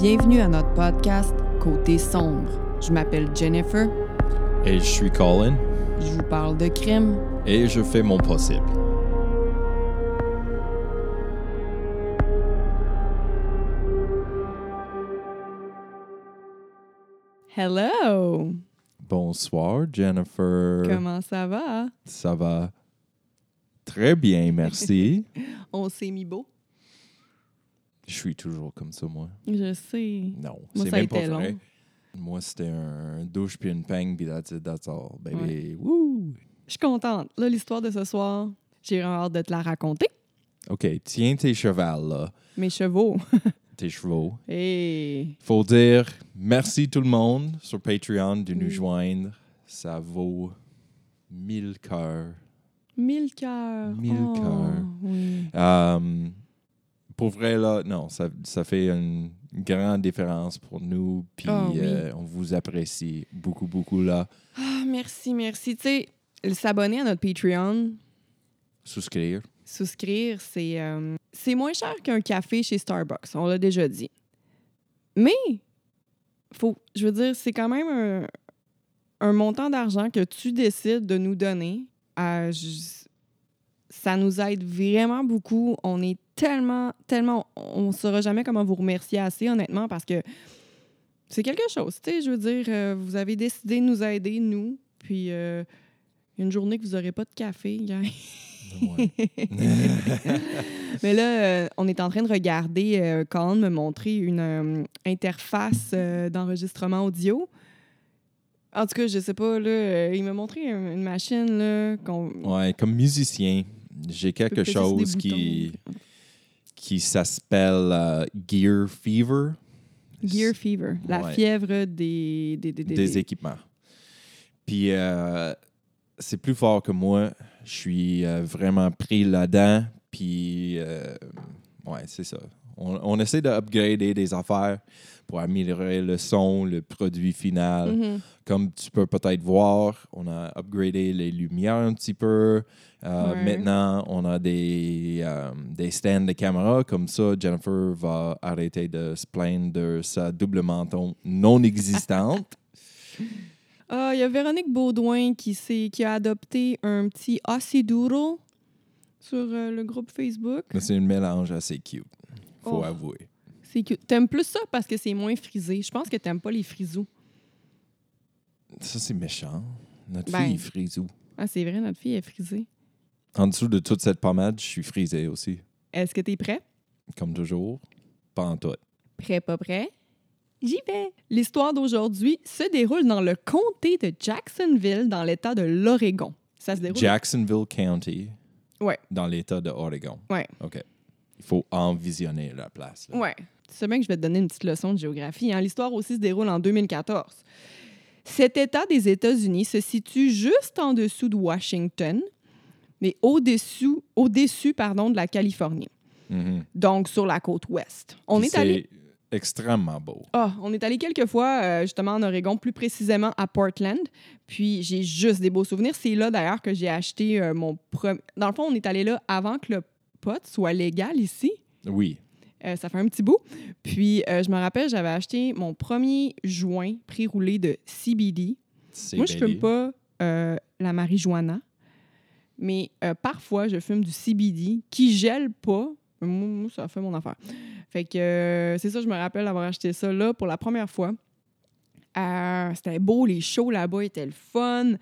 Bienvenue à notre podcast Côté sombre. Je m'appelle Jennifer. Et je suis Colin. Je vous parle de crime. Et je fais mon possible. Hello! Bonsoir, Jennifer. Comment ça va? Ça va très bien, merci. On s'est mis beau. Je suis toujours comme ça, moi. Je sais. Non, Moi, c'est même pas vrai. long. Moi, c'était un douche puis une peigne, puis that's it, that's all, baby. Ouais. Woo! Je suis contente. Là, l'histoire de ce soir, j'ai vraiment hâte de te la raconter. OK, tiens tes chevals, là, Mes chevaux. tes chevaux. Hey! Faut dire merci tout le monde sur Patreon de nous joindre. Ça vaut mille cœurs. Mille cœurs. Mille Oh, cœurs. Oui. Euh, pour vrai, là, non, ça, ça fait une grande différence pour nous. Puis oui. euh, on vous apprécie beaucoup, beaucoup là. Ah, merci, merci. Tu sais, s'abonner à notre Patreon, Souscrire. souscrire, c'est euh, c'est moins cher qu'un café chez Starbucks. On l'a déjà dit. Mais, faut, je veux dire, c'est quand même un, un montant d'argent que tu décides de nous donner. à ça nous aide vraiment beaucoup. On est tellement, tellement. On ne saura jamais comment vous remercier assez, honnêtement, parce que c'est quelque chose. Tu sais, je veux dire, euh, vous avez décidé de nous aider, nous. Puis, euh, une journée que vous n'aurez pas de café, gang. Ouais. Mais là, euh, on est en train de regarder, Colin me montrer une interface d'enregistrement audio. En tout cas, je sais pas, là, il m'a montré un- une machine, là. Ouais, comme musicien, j'ai quelque chose qui, qui s'appelle euh, Gear Fever. Gear Fever, la Ouais. fièvre des... Des, équipements. Puis euh, c'est plus fort que moi. Je suis euh, vraiment pris là-dedans. Puis ouais, c'est ça. On, on essaie d'upgrader des affaires pour améliorer le son, le produit final. Mhm. Comme tu peux peut-être voir, on a upgradé les lumières un petit peu. Euh, Ouais. Maintenant, on a des, euh, des stands de caméra. Comme ça, Jennifer va arrêter de se plaindre de sa double menton non existante. Ah, il y a Véronique Baudouin qui, s'est- qui a adopté un petit Aussie Doodle sur euh, le groupe Facebook. Mais c'est un mélange assez cute, faut Oh. avouer. C'est cute. T'aimes plus ça parce que c'est moins frisé? Je pense que t'aimes pas les frisous. Ça, c'est méchant. Notre Ben. fille est frisou. Ah, c'est vrai, notre fille est frisée. En dessous de toute cette pommade, je suis frisé aussi. Est-ce que t'es prêt? Comme toujours. Pas en tout. Prêt, pas prêt? J'y vais! L'histoire d'aujourd'hui se déroule dans le comté de Jacksonville, dans l'État de l'Oregon. Ça se déroule... Jacksonville County. Ouais. Dans l'État de Oregon. Ouais. OK. Il faut envisionner la place. là. Ouais. Tu sais bien que je vais te donner une petite leçon de géographie. hein. L'histoire aussi se déroule en 2014. Cet État des États-Unis se situe juste en dessous de Washington, mais au-dessus au-dessus, pardon, de la Californie, Mhm. donc sur la côte ouest. On Puis est allé... Extrêmement beau. Ah, on est allé quelques fois, euh, justement, en Oregon, plus précisément à Portland. Puis j'ai juste des beaux souvenirs. C'est là, d'ailleurs, que j'ai acheté euh, mon premier... Dans le fond, on est allé là avant que le pot soit légal ici. Oui. Euh, ça fait un petit bout. Puis euh, je me rappelle, j'avais acheté mon premier joint pré-roulé de CBD. C'est Moi, je belé. fume pas euh, la marijuana, mais euh, parfois, je fume du CBD qui gèle pas. Moi, moi, ça fait mon affaire. Fait que euh, c'est ça, je me rappelle avoir acheté ça là pour la première fois. Euh, C'était beau, les shows là-bas étaient le fun. Mhm.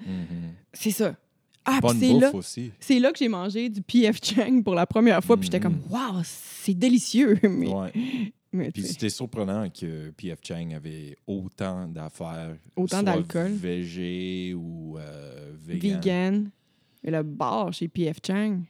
C'est ça. Ah, c'est là, c'est là que j'ai mangé du PF Chang pour la première fois. Puis j'étais comme, Mhm. waouh, c'est délicieux. Mais, Ouais. mais Puis tu sais. c'était surprenant que P.F. Chang avait autant d'affaires. Autant d'alcool. Végé ou vegan. vegan. Et le bar chez PF Chang.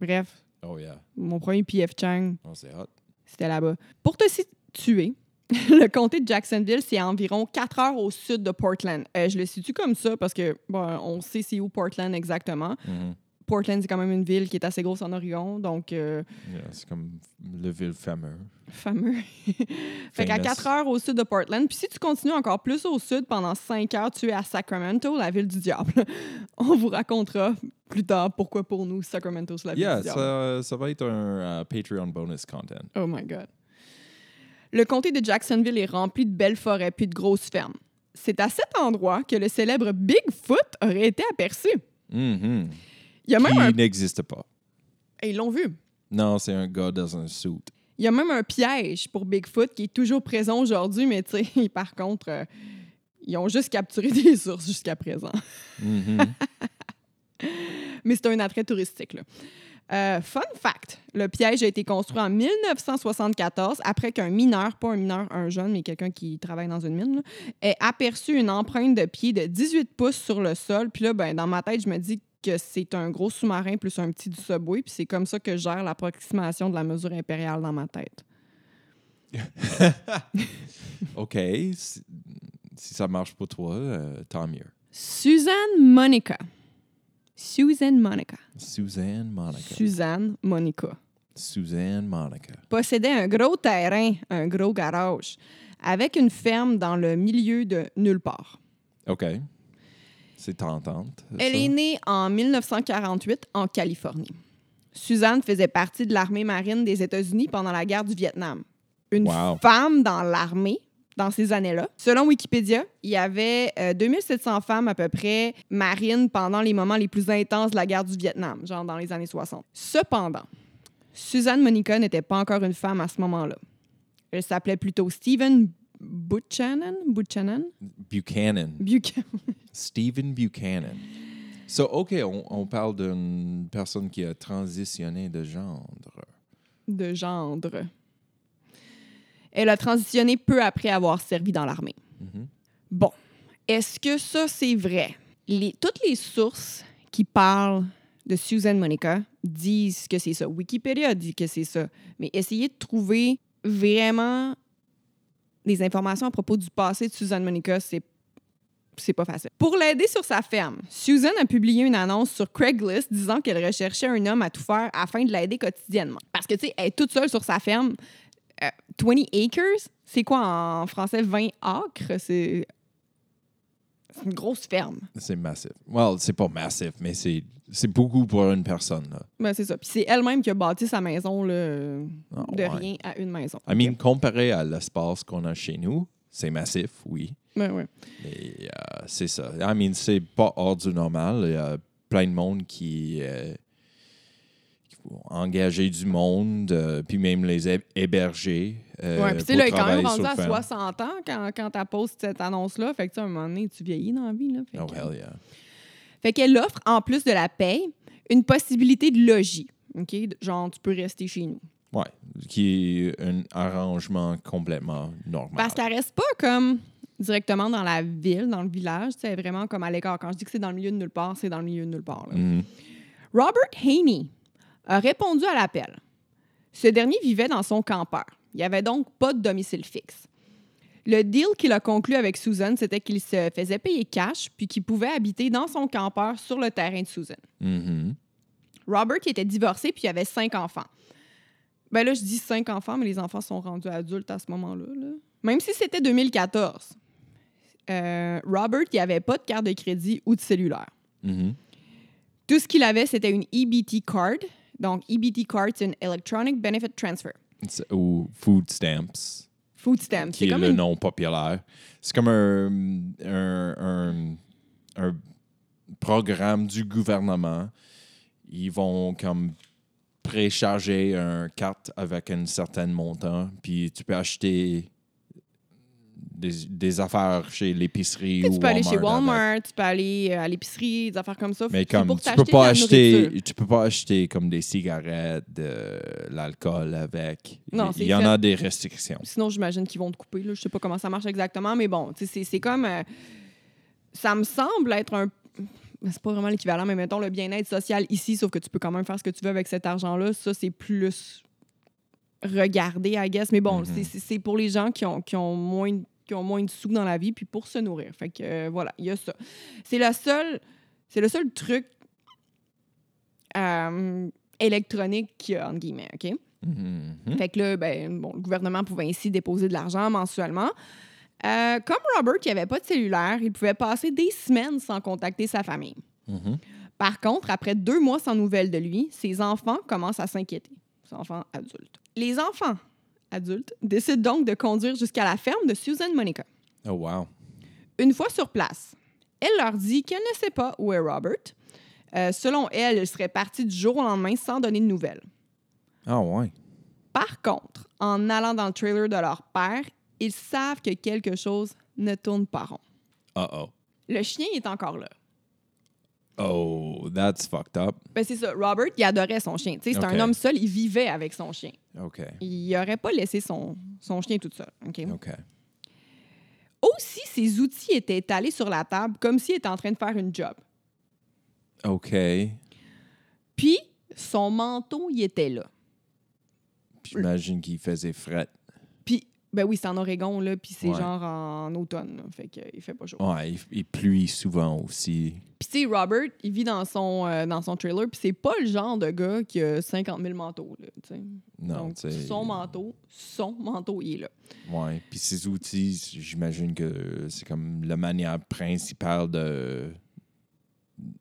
Bref, Oh yeah. mon premier PF Chang, Oh, c'est hot. c'était là-bas. Pour te situer, le comté de Jacksonville, c'est environ 4 heures au sud de Portland. Euh, je le situe comme ça parce que, bon, on sait c'est où Portland exactement. Mhm. Portland, c'est quand même une ville qui est assez grosse en Oregon, donc euh, Yeah, c'est comme le ville fameux. fameux. fait qu'à Famous. 4 heures au sud de Portland, puis si tu continues encore plus au sud, pendant 5 heures, tu es à Sacramento, la ville du diable. On vous racontera plus tard pourquoi pour nous, Sacramento, c'est la ville Yeah, du diable. ça, ça va être un euh, Patreon bonus content. Oh my God. Le comté de Jacksonville est rempli de belles forêts puis de grosses fermes. C'est à cet endroit que le célèbre Bigfoot aurait été aperçu. Mhm. Il y a même un... Qui n'existe pas. Et Ils l'ont vu. Non, c'est un gars dans un suit. Il y a même un piège pour Bigfoot qui est toujours présent aujourd'hui, mais tu sais, par contre, euh, ils ont juste capturé des ours jusqu'à présent. Mhm. Mais c'est un attrait touristique. Là. Euh, fun fact, le piège a été construit en 1974 après qu'un mineur, pas un mineur, un jeune, mais quelqu'un qui travaille dans une mine, là, ait aperçu une empreinte de pied de 18 pouces sur le sol. Puis là, ben, dans ma tête, je me dis que c'est un gros sous-marin plus un petit du subway. Puis c'est comme ça que je gère l'approximation de la mesure impériale dans ma tête. OK. Si, si ça marche pour toi, euh, tant mieux. Suzanne Monica. Suzanne Monica. Suzanne Monica. Suzanne Monica. Suzanne Monica. possédait un gros terrain, un gros garage, avec une ferme dans le milieu de nulle part. OK. C'est tentante. Elle ça? est née en 1948 en Californie. Suzanne faisait partie de l'armée marine des États-Unis pendant la guerre du Vietnam. Une Wow. femme dans l'armée dans ces années-là. Selon Wikipédia, il y avait euh, 2700 femmes à peu près marines pendant les moments les plus intenses de la guerre du Vietnam, genre dans les années 60. Cependant, Suzanne Monica n'était pas encore une femme à ce moment-là. Elle s'appelait plutôt Stephen Buchanan? Buchanan? Buchanan. Buchanan. Stephen Buchanan. So, OK, on, on parle d'une personne qui a transitionné de genre. de gendre. Elle a transitionné peu après avoir servi dans l'armée. Mhm. Bon, est-ce que ça, c'est vrai? Les, toutes les sources qui parlent de Susan Monica disent que c'est ça. Wikipédia dit que c'est ça. Mais essayez de trouver vraiment des informations à propos du passé de Susan Monica, c'est c'est pas facile. Pour l'aider sur sa ferme, Susan a publié une annonce sur Craigslist disant qu'elle recherchait un homme à tout faire afin de l'aider quotidiennement. Parce que, tu sais, elle est toute seule sur sa ferme. Euh, 20 acres, c'est quoi en français? 20 acres? C'est c'est une grosse ferme. C'est massif. Well, c'est pas massif, mais c'est c'est beaucoup pour une personne. Là. Ben, c'est ça. Puis c'est elle-même qui a bâti sa maison là, de Ah, ouais. rien à une maison. I mean, comparé à l'espace qu'on a chez nous, c'est massif, oui. Ben, ouais. Mais euh, c'est ça. I mean, c'est pas hors du normal. Il y a plein de monde qui, euh, engager du monde, euh, puis même les hé- héberger. Euh, Ouais, puis tu sais, quand même sur à ferme. 60 ans quand, quand tu postes cette annonce-là. Fait que, tu à un moment donné, tu vieillis dans la vie. Là. Fait Oh, que- hell yeah. Fait qu'elle offre, en plus de la paye, une possibilité de logis. OK? Genre, tu peux rester chez nous. Ouais, qui est un arrangement complètement normal. Parce qu'elle reste pas comme directement dans la ville, dans le village. C'est vraiment comme à l'écart. Quand je dis que c'est dans le milieu de nulle part, c'est dans le milieu de nulle part. là. Mhm. Robert Haney a répondu à l'appel. Ce dernier vivait dans son campeur. Il n'y avait donc pas de domicile fixe. Le deal qu'il a conclu avec Susan, c'était qu'il se faisait payer cash puis qu'il pouvait habiter dans son campeur sur le terrain de Susan. Mhm. Robert était divorcé puis il avait cinq enfants. Ben là, je dis cinq enfants, mais les enfants sont rendus adultes à ce moment-là. là. Même si c'était 2014, euh, Robert, il avait pas de carte de crédit ou de cellulaire. Mhm. Tout ce qu'il avait, c'était une EBT card. Donc, EBT card, c'est une Electronic Benefit Transfer. Ou food stamps, Food stamp. qui est comme le une... nom populaire. C'est comme un, un, un- un programme du gouvernement. Ils vont comme précharger une carte avec un certain montant, puis tu peux acheter des, des affaires chez l'épicerie Tu ou peux aller chez Walmart avec. Tu peux aller euh, à l'épicerie, des affaires comme ça. Mais comme pour tu peux pas acheter, nourriture. tu peux pas acheter comme des cigarettes, de l'alcool avec. Non, il y en fait. a des restrictions. Sinon, j'imagine qu'ils vont te couper. Là. Je sais pas comment ça marche exactement, mais bon, tu c'est comme. euh, ça me semble être un. C'est pas vraiment l'équivalent, mais mettons le bien-être social ici, sauf que tu peux quand même faire ce que tu veux avec cet argent-là. Ça, c'est plus regardé, I guess. Mais bon, Mhm. c'est- c'est c'est pour les gens qui ont, qui, ont moins, de- qui ont moins de sous dans la vie, puis pour se nourrir. Fait que euh, voilà, il y a ça. C'est le seul, c'est le seul truc euh, électronique qu'il y a, entre guillemets, OK? Mhm. Fait que là, ben, bon, le gouvernement pouvait ainsi déposer de l'argent mensuellement. Euh, comme Robert, qui n'avait pas de cellulaire, il pouvait passer des semaines sans contacter sa famille. Mhm. Par contre, après deux mois sans nouvelles de lui, ses enfants commencent à s'inquiéter. Ses enfants adultes. Les enfants adulte, décide donc de conduire jusqu'à la ferme de Susan Monica. Oh, wow. Une fois sur place, elle leur dit qu'elle ne sait pas où est Robert. Euh, selon elle, il serait parti du jour au lendemain sans donner de nouvelles. Ah, ouais. Par contre, en allant dans le trailer de leur père, ils savent que quelque chose ne tourne pas rond. Uh-oh. Le chien est encore là. Oh, that's fucked up. Ben c'est ça. Robert, il adorait son chien. Tu sais, C'est Ok. un homme seul, il vivait avec son chien. OK. Il n'aurait pas laissé son, son chien tout seul. OK? OK. Aussi, ses outils étaient étalés sur la table comme s'il était en train de faire une job. OK. Puis, son manteau, il était là. J'imagine qu'il faisait fret. Ben oui, c'est en Oregon, là, puis c'est Ouais. genre en automne, là, fait qu'il fait pas chaud. Ouais, il, il pluie souvent aussi. Puis, tu sais, Robert, il vit dans son, euh, dans son trailer, puis c'est pas le genre de gars qui a 50 000 manteaux, là, tu sais. Non, Donc, tu sais. son manteau, son manteau, il est là. Ouais. Puis ses outils, j'imagine que c'est comme la manière principale de,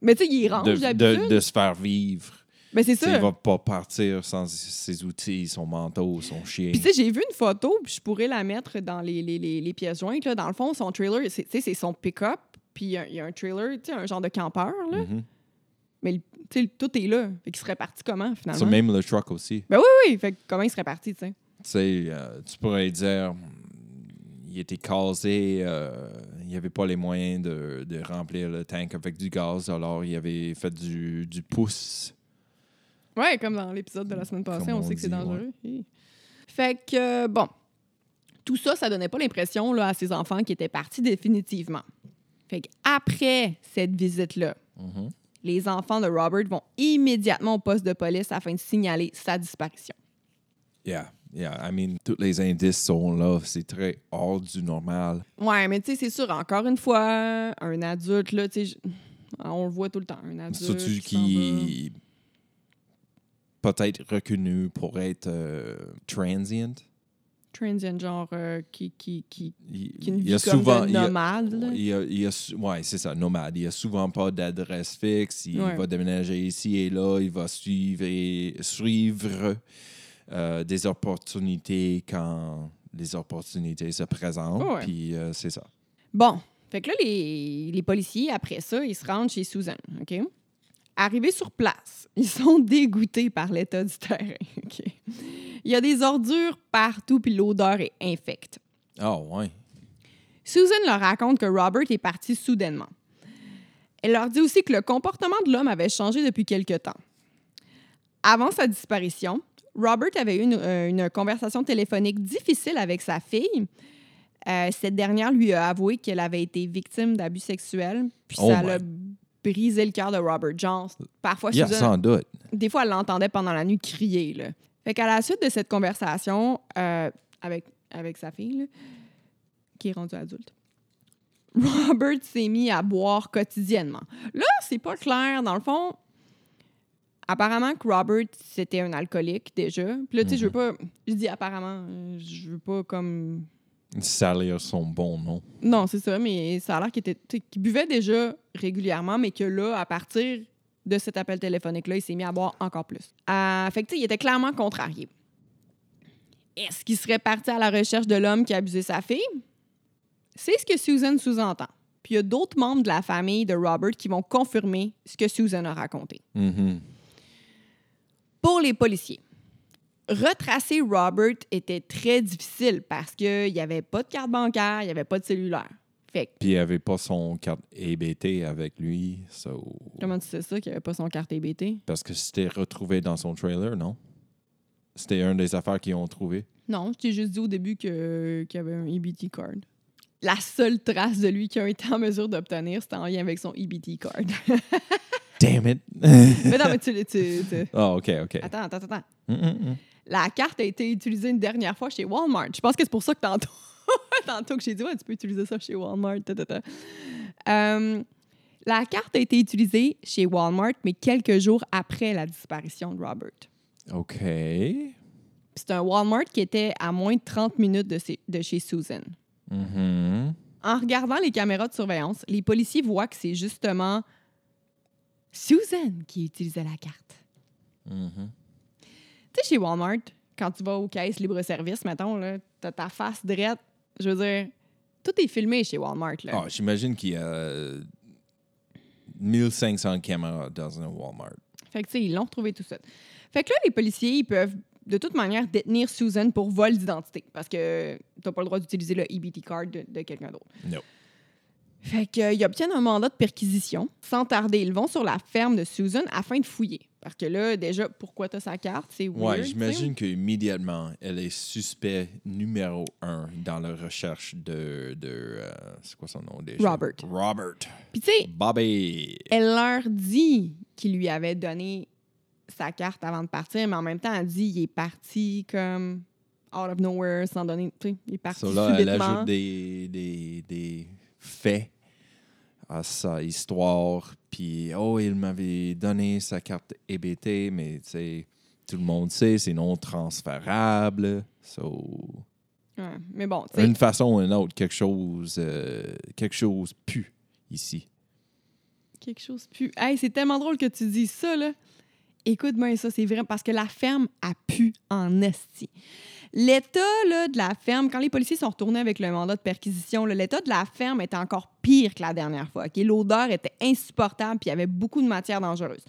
Mais tu sais, il range de, de se faire vivre. Ben, c'est ça. Il va pas partir sans ses outils, son manteau, son chien. Puis, tu sais, j'ai vu une photo, puis je pourrais la mettre dans les, les, les, les pièces jointes. Là. Dans le fond, son trailer, c'est- tu sais, c'est son pick-up, puis il y a- il y, a un trailer, tu sais, un genre de campeur, là. Mhm. Mais, tu sais, tout est là. Fait qu'il serait parti comment, finalement? Ça, même le truck aussi. Ben oui, oui. Fait que comment il serait parti, tu sais? Tu sais, euh, tu pourrais dire, il était casé, euh, il n'y avait pas les moyens de, de remplir le tank avec du gaz, alors il avait fait du, du pouce. Ouais, comme dans l'épisode de la semaine passée, Comme on, on sait que c'est dangereux. Fait que, euh, bon, tout ça, ça donnait pas l'impression là, à ses enfants qui étaient partis définitivement. Fait qu'après cette visite-là, Mhm. les enfants de Robert vont immédiatement au poste de police afin de signaler sa disparition. Yeah, yeah. I mean, tous les indices sont là. C'est très hors du normal. Ouais, mais tu sais, c'est sûr, encore une fois, un adulte, là, tu sais, on le voit tout le temps, un adulte. Surtout qui peut-être reconnu pour être euh, transient? Transient, genre, euh, qui, qui, qui, Il, qui a une il y a comme souvent, de il y a- nomade. Il y a, il y a ouais, c'est ça, nomade. Il n'y a souvent pas d'adresse fixe. Il Ouais. va déménager ici et là. Il va suivre, et- suivre euh, des opportunités quand les opportunités se présentent. Ouais. Puis c'est ça. Bon, fait que là, les, les policiers, après ça, ils se rendent chez Susan, OK? Arrivés sur place, ils sont dégoûtés par l'état du terrain? Il y a des ordures partout, puis l'odeur est infecte. Ah, ouais. Susan leur raconte que Robert est parti soudainement. Elle leur dit aussi que le comportement de l'homme avait changé depuis quelque temps. Avant sa disparition, Robert avait eu une, euh, une conversation téléphonique difficile avec sa fille. Euh, cette dernière lui a avoué qu'elle avait été victime d'abus sexuels, puis Oh ça l'a brisé le cœur de Robert Jones. Parfois, Yeah, Susan, sans doute. des fois, elle l'entendait pendant la nuit crier. Là. Fait qu'à la suite de cette conversation euh, avec, avec sa fille, là, qui est rendue adulte, Robert s'est mis à boire quotidiennement. Là, c'est pas clair. Dans le fond, apparemment que Robert, c'était un alcoolique déjà. Puis là, tu sais, je veux pas... Je dis apparemment, euh, je veux pas comme... Salir son bon nom. Non, c'est ça, mais ça a l'air qu'il buvait déjà régulièrement, mais que là, à partir de cet appel téléphonique-là, il s'est mis à boire encore plus. Euh, fait que, il était clairement contrarié. Est-ce qu'il serait parti à la recherche de l'homme qui a abusé sa fille? C'est ce que Susan sous-entend. Puis il y a d'autres membres de la famille de Robert qui vont confirmer ce que Susan a raconté. Mhm. Pour les policiers, retracer Robert était très difficile parce qu'il n'y avait pas de carte bancaire, il n'y avait pas de cellulaire. Fait que Puis il avait pas son carte EBT avec lui. so- Comment tu sais ça qu'il n'y avait pas son carte EBT? Parce que c'était retrouvé dans son trailer, non? C'était une des affaires qu'ils ont trouvé. Non, je t'ai juste dit au début qu'il y avait un EBT card. La seule trace de lui qu'ils ont été en mesure d'obtenir, c'était en lien avec son EBT card. Damn it! mais non, mais tu, tu- tu- Ah, OK, OK. Attends, attends, attends. Mm, mm, mm. La carte a été utilisée une dernière fois chez Walmart. Je pense que c'est pour ça que tantôt, tantôt que j'ai dit, ouais, tu peux utiliser ça chez Walmart. ta, ta, ta. Euh, la carte a été utilisée chez Walmart, mais quelques jours après la disparition de Robert. OK. C'est un Walmart qui était à moins de 30 minutes de, ses- de chez Susan. Mhm. En regardant les caméras de surveillance, les policiers voient que c'est justement Susan qui utilisait la carte. Mhm. Tu sais, chez Walmart, quand tu vas aux caisses libre-service, mettons, là, t'as ta face drette. Je veux dire, tout est filmé chez Walmart. Là. Ah, J'imagine qu'il y a 1500 caméras dans un Walmart. Fait que, tu sais, ils l'ont retrouvé tout ça. Fait que là, les policiers, ils peuvent de toute manière détenir Susan pour vol d'identité parce que t'as pas le droit d'utiliser le EBT card de, de quelqu'un d'autre. Non. Fait qu'ils obtiennent un mandat de perquisition. Sans tarder, ils vont sur la ferme de Susan afin de fouiller. Parce que là, déjà, pourquoi t'as sa carte? C'est weird. Ouais, tu j'imagine qu'immédiatement, elle est suspect numéro un dans la recherche de. de euh, c'est quoi son nom déjà? Robert. Robert. Puis tu sais, Bobby. elle leur dit qu'il lui avait donné sa carte avant de partir, mais en même temps, elle dit qu'il est parti comme out of nowhere, sans donner. Tu sais, il est parti So là, elle subitement. ajoute des, des, des faits à sa histoire. Puis, oh, il m'avait donné sa carte EBT, mais tu sais, tout le monde sait, c'est non transférable. So, Ouais, mais bon, tu sais, d'une façon ou d'une autre, quelque chose, euh, quelque chose pue ici. quelque chose plus. Hey, c'est tellement drôle que tu dis ça, là. Écoute bien ça, c'est vrai, parce que la ferme a pu en esti. L'état là, de la ferme, quand les policiers sont retournés avec le mandat de perquisition, l'état de la ferme était encore pire que la dernière fois. L'odeur était insupportable, puis il y avait beaucoup de matières dangereuses.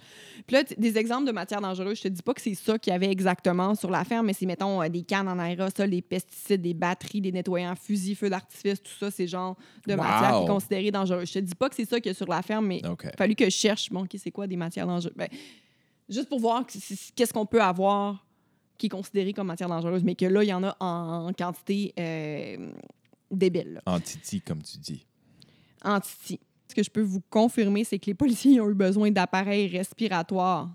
Puis là, des exemples de matières dangereuses, je te dis pas que c'est ça qu'il y avait exactement sur la ferme, mais c'est, mettons, euh, des cannes en aérosol, des pesticides, des batteries, des nettoyants fusils, feux d'artifice, tout ça, c'est genre de Wow. matières qui est considérée dangereuse. Je te dis pas que c'est ça qu'il y a sur la ferme, mais OK. fallu que je cherche, bon, OK, c'est quoi des matières dangereuses? Ben, juste pour voir qu'est-ce qu'on peut avoir qui est considéré comme matière dangereuse, mais que là, il y en a en, quantité euh, débile. là. Antiti, comme tu dis. En Titi. Ce que je peux vous confirmer, c'est que les policiers ont eu besoin d'appareils respiratoires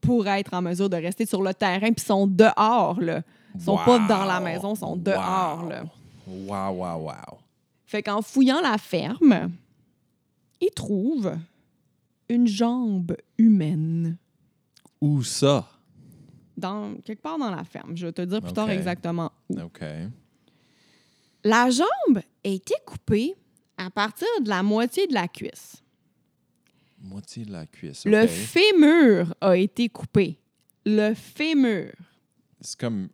pour être en mesure de rester sur le terrain, puis sont dehors, là. Ils sont pas dans la maison, ils sont dehors, Wow. là. Wow, wow, wow. Fait qu'en fouillant la ferme, ils trouvent une jambe humaine. Où ça? Dans, quelque part dans la ferme. Je vais te dire plus tard exactement où. OK. La jambe a été coupée à partir de la moitié de la cuisse. Moitié de la cuisse. Le fémur a été coupé. Le fémur. C'est comme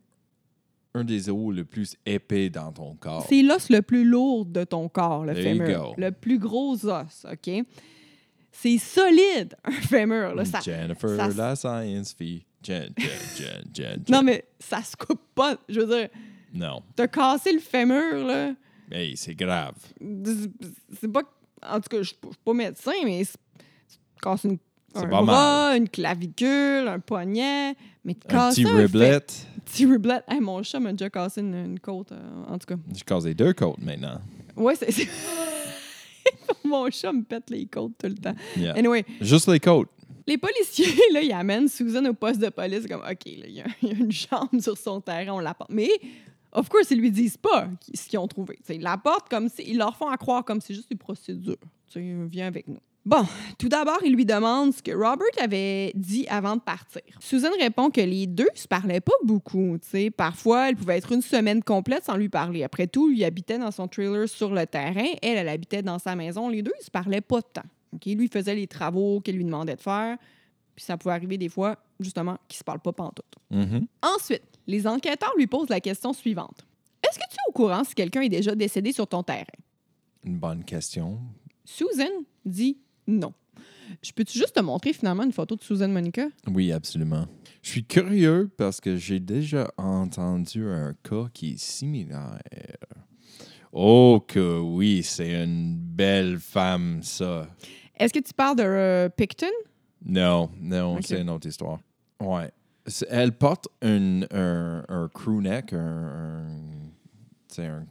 un des os le plus épais dans ton corps. C'est l'os le plus lourd de ton corps, le. There fémur. Le plus gros os, OK? C'est solide, un fémur. Là, ça... Jennifer, ça- la science fille. Jen, Jen, Jen, Jen, Jen. Non, mais ça se coupe pas. Je veux dire, Non. t'as cassé le fémur, là. Hey, c'est grave. c'est pas. En tout cas, je suis pas- médecin, mais casses une, C'est un pas bras, une clavicule, un poignet. Mais Un casser petit un riblet. fait- petit riblet. Hey, mon chat m'a déjà cassé une, une côte, euh, en tout cas. J'ai cassé deux côtes maintenant. Ouais, c'est. c'est- mon chat me pète les côtes tout le temps. Yeah. Anyway, Juste les côtes. Les policiers, là, ils amènent Susan au poste de police, comme, OK, il y, a- une jambe sur son terrain, on la porte. Mais, of course, ils lui disent pas ce qu'ils ont trouvé. T'sais, ils la portent comme si, ils leur font à croire comme c'est juste une procédure. Tu viens avec nous. Bon, tout d'abord, il lui demande ce que Robert avait dit avant de partir. Susan répond que les deux se parlaient pas beaucoup. tu sais. Parfois, elle pouvait être une semaine complète sans lui parler. Après tout, lui habitait dans son trailer sur le terrain. Elle, elle habitait dans sa maison. Les deux, ils se parlaient pas de temps. OK? Lui, il faisait les travaux qu'elle lui demandait de faire. Puis ça pouvait arriver des fois, justement, qu'ils se parlent pas pantoute. Mhm. Ensuite, les enquêteurs lui posent la question suivante. Est-ce que tu es au courant si quelqu'un est déjà décédé sur ton terrain? Une bonne question. Susan dit non. Je peux-tu juste te montrer finalement une photo de Susan Monica? Oui, absolument. Je suis curieux parce que j'ai déjà entendu un cas qui est similaire. Oh que oui, c'est une belle femme, ça. Est-ce que tu parles de euh, Picton? Non, non, c'est une autre histoire. Ouais. Elle porte un, un, un crew neck, un, un, un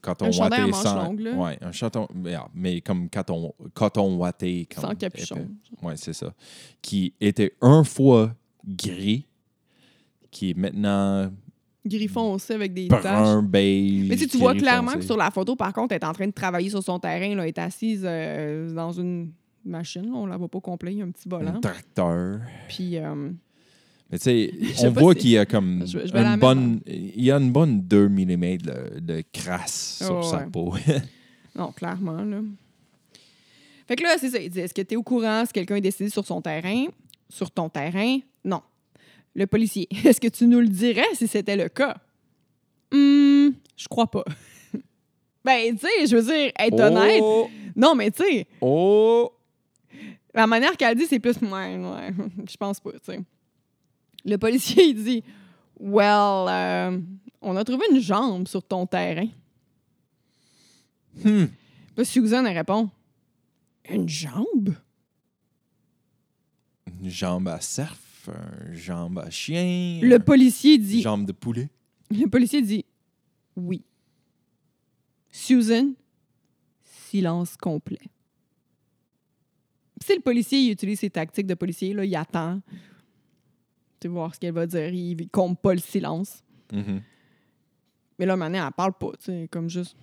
coton Un à sans. là. Ouais, un chanton, yeah, mais comme coton, coton watté. Comme Sans capuchon. Ouais, c'est ça. Qui était un fois gris, qui est maintenant Griffon aussi avec des taches. brun, beige. Mais tu, sais, tu vois gris clairement foncé. que sur la photo, par contre, elle est en train de travailler sur son terrain. Là, elle est assise euh, dans une machine. On la voit pas complet. Il y a un petit Un volant. tracteur. Puis, euh, Mais tu sais, on voit si- qu'il y a comme Je- je une bonne, il y a une bonne 2 mm de, de crasse sur sa peau. non, clairement. Là. Fait que là, c'est ça. Il dit Est-ce que tu es au courant si quelqu'un est décédé sur son terrain? Sur ton terrain? Non. Le policier, est-ce que tu nous le dirais si c'était le cas? Hum, je crois pas. ben, tu sais, je veux dire, être honnête. Oh! Non, mais tu sais, Oh! La manière qu'elle dit, c'est plus, ouais, ouais, je pense pas, tu sais. Le policier, il dit, well, euh, on a trouvé une jambe sur ton terrain. Hmm. Puis Susan, elle répond, une jambe? Une jambe à cerf, une jambe à chien, Le une policier dit, jambe de poulet. le policier dit, oui. Susan, silence complet. C'est le policier, il utilise ses tactiques de policier, là, il attend. Tu voir ce qu'elle va dire, il compte pas le silence. Mhm. Mais là, maintenant, elle parle pas, tu sais, comme juste.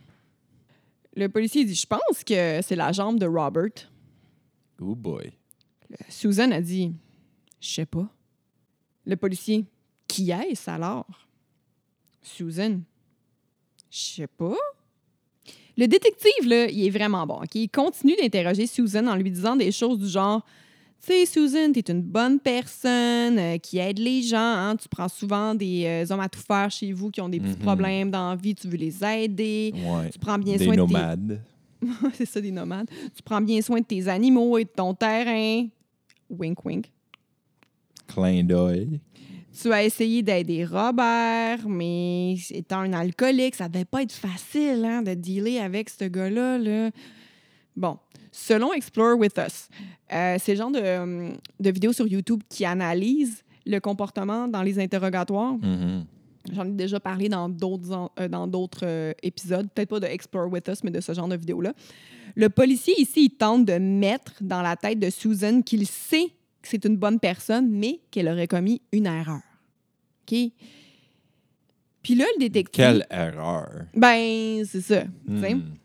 Le policier dit Je pense que c'est la jambe de Robert. Oh boy. Susan a dit Je sais pas. Le policier Qui est-ce alors? Susan Je sais pas. Le détective, là, il est vraiment bon. ok? Il continue d'interroger Susan en lui disant des choses du genre Tu sais, Susan, t'es une bonne personne euh, qui aide les gens. hein. Tu prends souvent des euh, hommes à tout faire chez vous qui ont des petits Mhm. problèmes dans la vie. Tu veux les aider. Ouais. Tu prends bien Des soin de tes... nomades. c'est ça, des nomades. Tu prends bien soin de tes animaux et de ton terrain. Wink, wink. Clin d'œil. Tu as essayé d'aider Robert, mais étant un alcoolique, ça devait pas être facile hein, de dealer avec ce gars-là. là. Bon, selon Explore With Us, euh, c'est le genre de, euh, de vidéos sur YouTube qui analysent le comportement dans les interrogatoires. Mhm. J'en ai déjà parlé dans d'autres euh, dans d'autres euh, épisodes, peut-être pas de Explore With Us, mais de ce genre de vidéo-là. Le policier ici, il tente de mettre dans la tête de Susan qu'il sait que c'est une bonne personne, mais qu'elle aurait commis une erreur. OK? Puis là, le détective... Quelle erreur. Ben, c'est ça. tu sais. Hmm.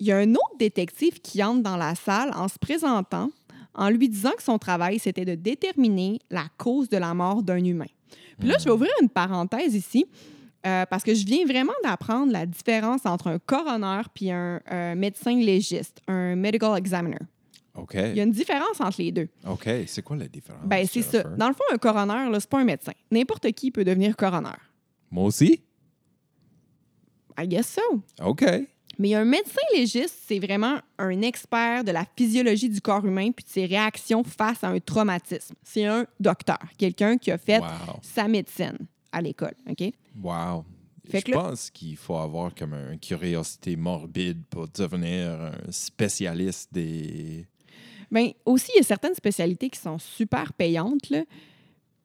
Il y a un autre détective qui entre dans la salle en se présentant, en lui disant que son travail, c'était de déterminer la cause de la mort d'un humain. Puis là, je vais ouvrir une parenthèse ici, euh, parce que je viens vraiment d'apprendre la différence entre un coroner puis un euh, médecin légiste, un medical examiner. OK. Il y a une différence entre les deux. OK. C'est quoi la différence? Ben, c'est ça. Dans le fond, un coroner, c'est pas un médecin. N'importe qui peut devenir coroner. Moi aussi? I guess so. OK. Mais un médecin légiste, c'est vraiment un expert de la physiologie du corps humain puis de ses réactions face à un traumatisme. C'est un docteur, quelqu'un qui a fait Wow. sa médecine à l'école, OK? Wow. Fait je là- pense qu'il faut avoir comme une curiosité morbide pour devenir un spécialiste des... Bien, aussi, il y a certaines spécialités qui sont super payantes, là.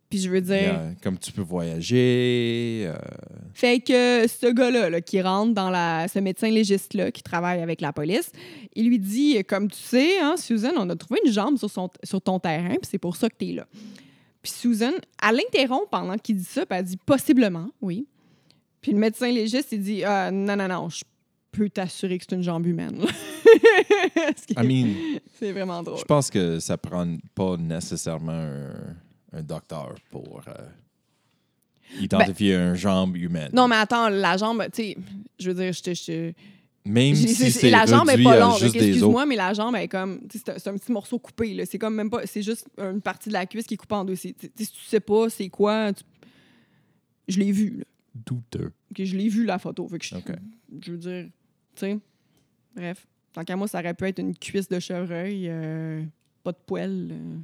Puis je veux dire... Comme tu peux voyager. euh, Fait que ce gars-là, là, qui rentre dans la... ce médecin légiste-là, qui travaille avec la police, il lui dit, comme tu sais, hein, Susan, on a trouvé une jambe sur, son, sur ton terrain, puis c'est pour ça que tu es là. Puis Susan, elle l'interrompt pendant qu'il dit ça, puis elle dit possiblement, oui. Puis le médecin légiste, il dit Ah, non, non, non, je peux t'assurer que c'est une jambe humaine. I mean, c'est vraiment drôle. je pense que ça prend pas nécessairement un, un docteur pour euh, identifier une jambe humaine. Ben, Non, mais attends, la jambe, tu sais, je veux dire, je te. Même si la jambe est pas longue, excuse-moi, mais la jambe est comme. C'est un, petit morceau coupé, là. C'est comme même pas. C'est juste une partie de la cuisse qui est coupée en deux. Si tu sais pas c'est quoi, tu- je l'ai vu, là. Douteux. Je l'ai vu, la photo. Fait que je, je veux dire, sais, bref. Tant qu'à moi, ça aurait pu être une cuisse de chevreuil, euh, pas de poêle. euh,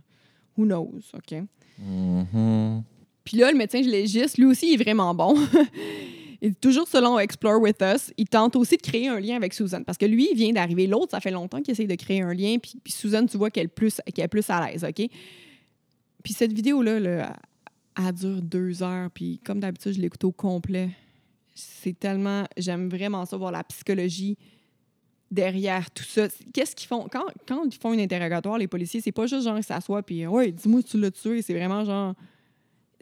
who knows, OK? Mhm. Puis là, le médecin légiste, lui aussi, il est vraiment bon. Et toujours selon Explore With Us, il tente aussi de créer un lien avec Susan. Parce que lui, il vient d'arriver. L'autre, ça fait longtemps qu'il essaie de créer un lien. Puis, puis Susan, tu vois qu'elle est plus, qu'elle est plus à l'aise, OK? Puis cette vidéo-là, là, elle dure deux heures. Puis comme d'habitude, je l'écoute au complet. C'est tellement... J'aime vraiment ça, voir la psychologie derrière tout ça. Qu'est-ce qu'ils font? Quand, quand ils font un interrogatoire, les policiers, c'est pas juste genre ils s'assoient puis « Ouais, dis-moi tu l'as tué ». C'est vraiment genre...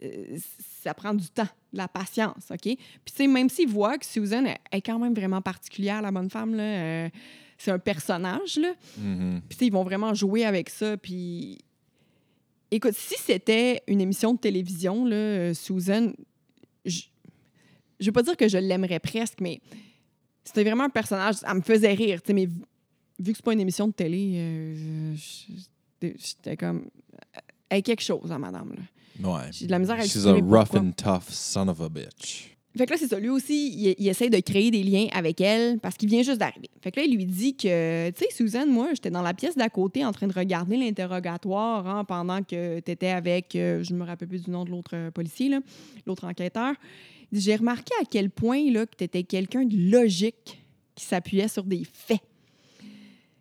euh, ça prend du temps, de la patience, OK? Puis, tu sais, même s'ils voient que Susan elle est quand même vraiment particulière, la bonne femme, là, euh, c'est un personnage, là. Mhm. Puis, tu sais, ils vont vraiment jouer avec ça. Puis, écoute, si c'était une émission de télévision, là, euh, Susan, je je veux pas dire que je l'aimerais presque, mais c'était vraiment un personnage. Elle me faisait rire, tu sais, mais vu que c'est pas une émission de télé, euh, j'étais comme. Elle est quelque chose, hein, madame, là. Ouais. J'ai de la misère à She's a rough and tough son of a bitch. Fait que là, c'est ça. Lui aussi, il, il essaie de créer des liens avec elle parce qu'il vient juste d'arriver. Fait que là, il lui dit que, tu sais, Suzanne, moi, j'étais dans la pièce d'à côté en train de regarder l'interrogatoire hein, pendant que tu étais avec, euh, je me rappelle plus du nom de l'autre euh, policier, l'autre enquêteur. J'ai remarqué à quel point là, que tu étais quelqu'un de logique qui s'appuyait sur des faits.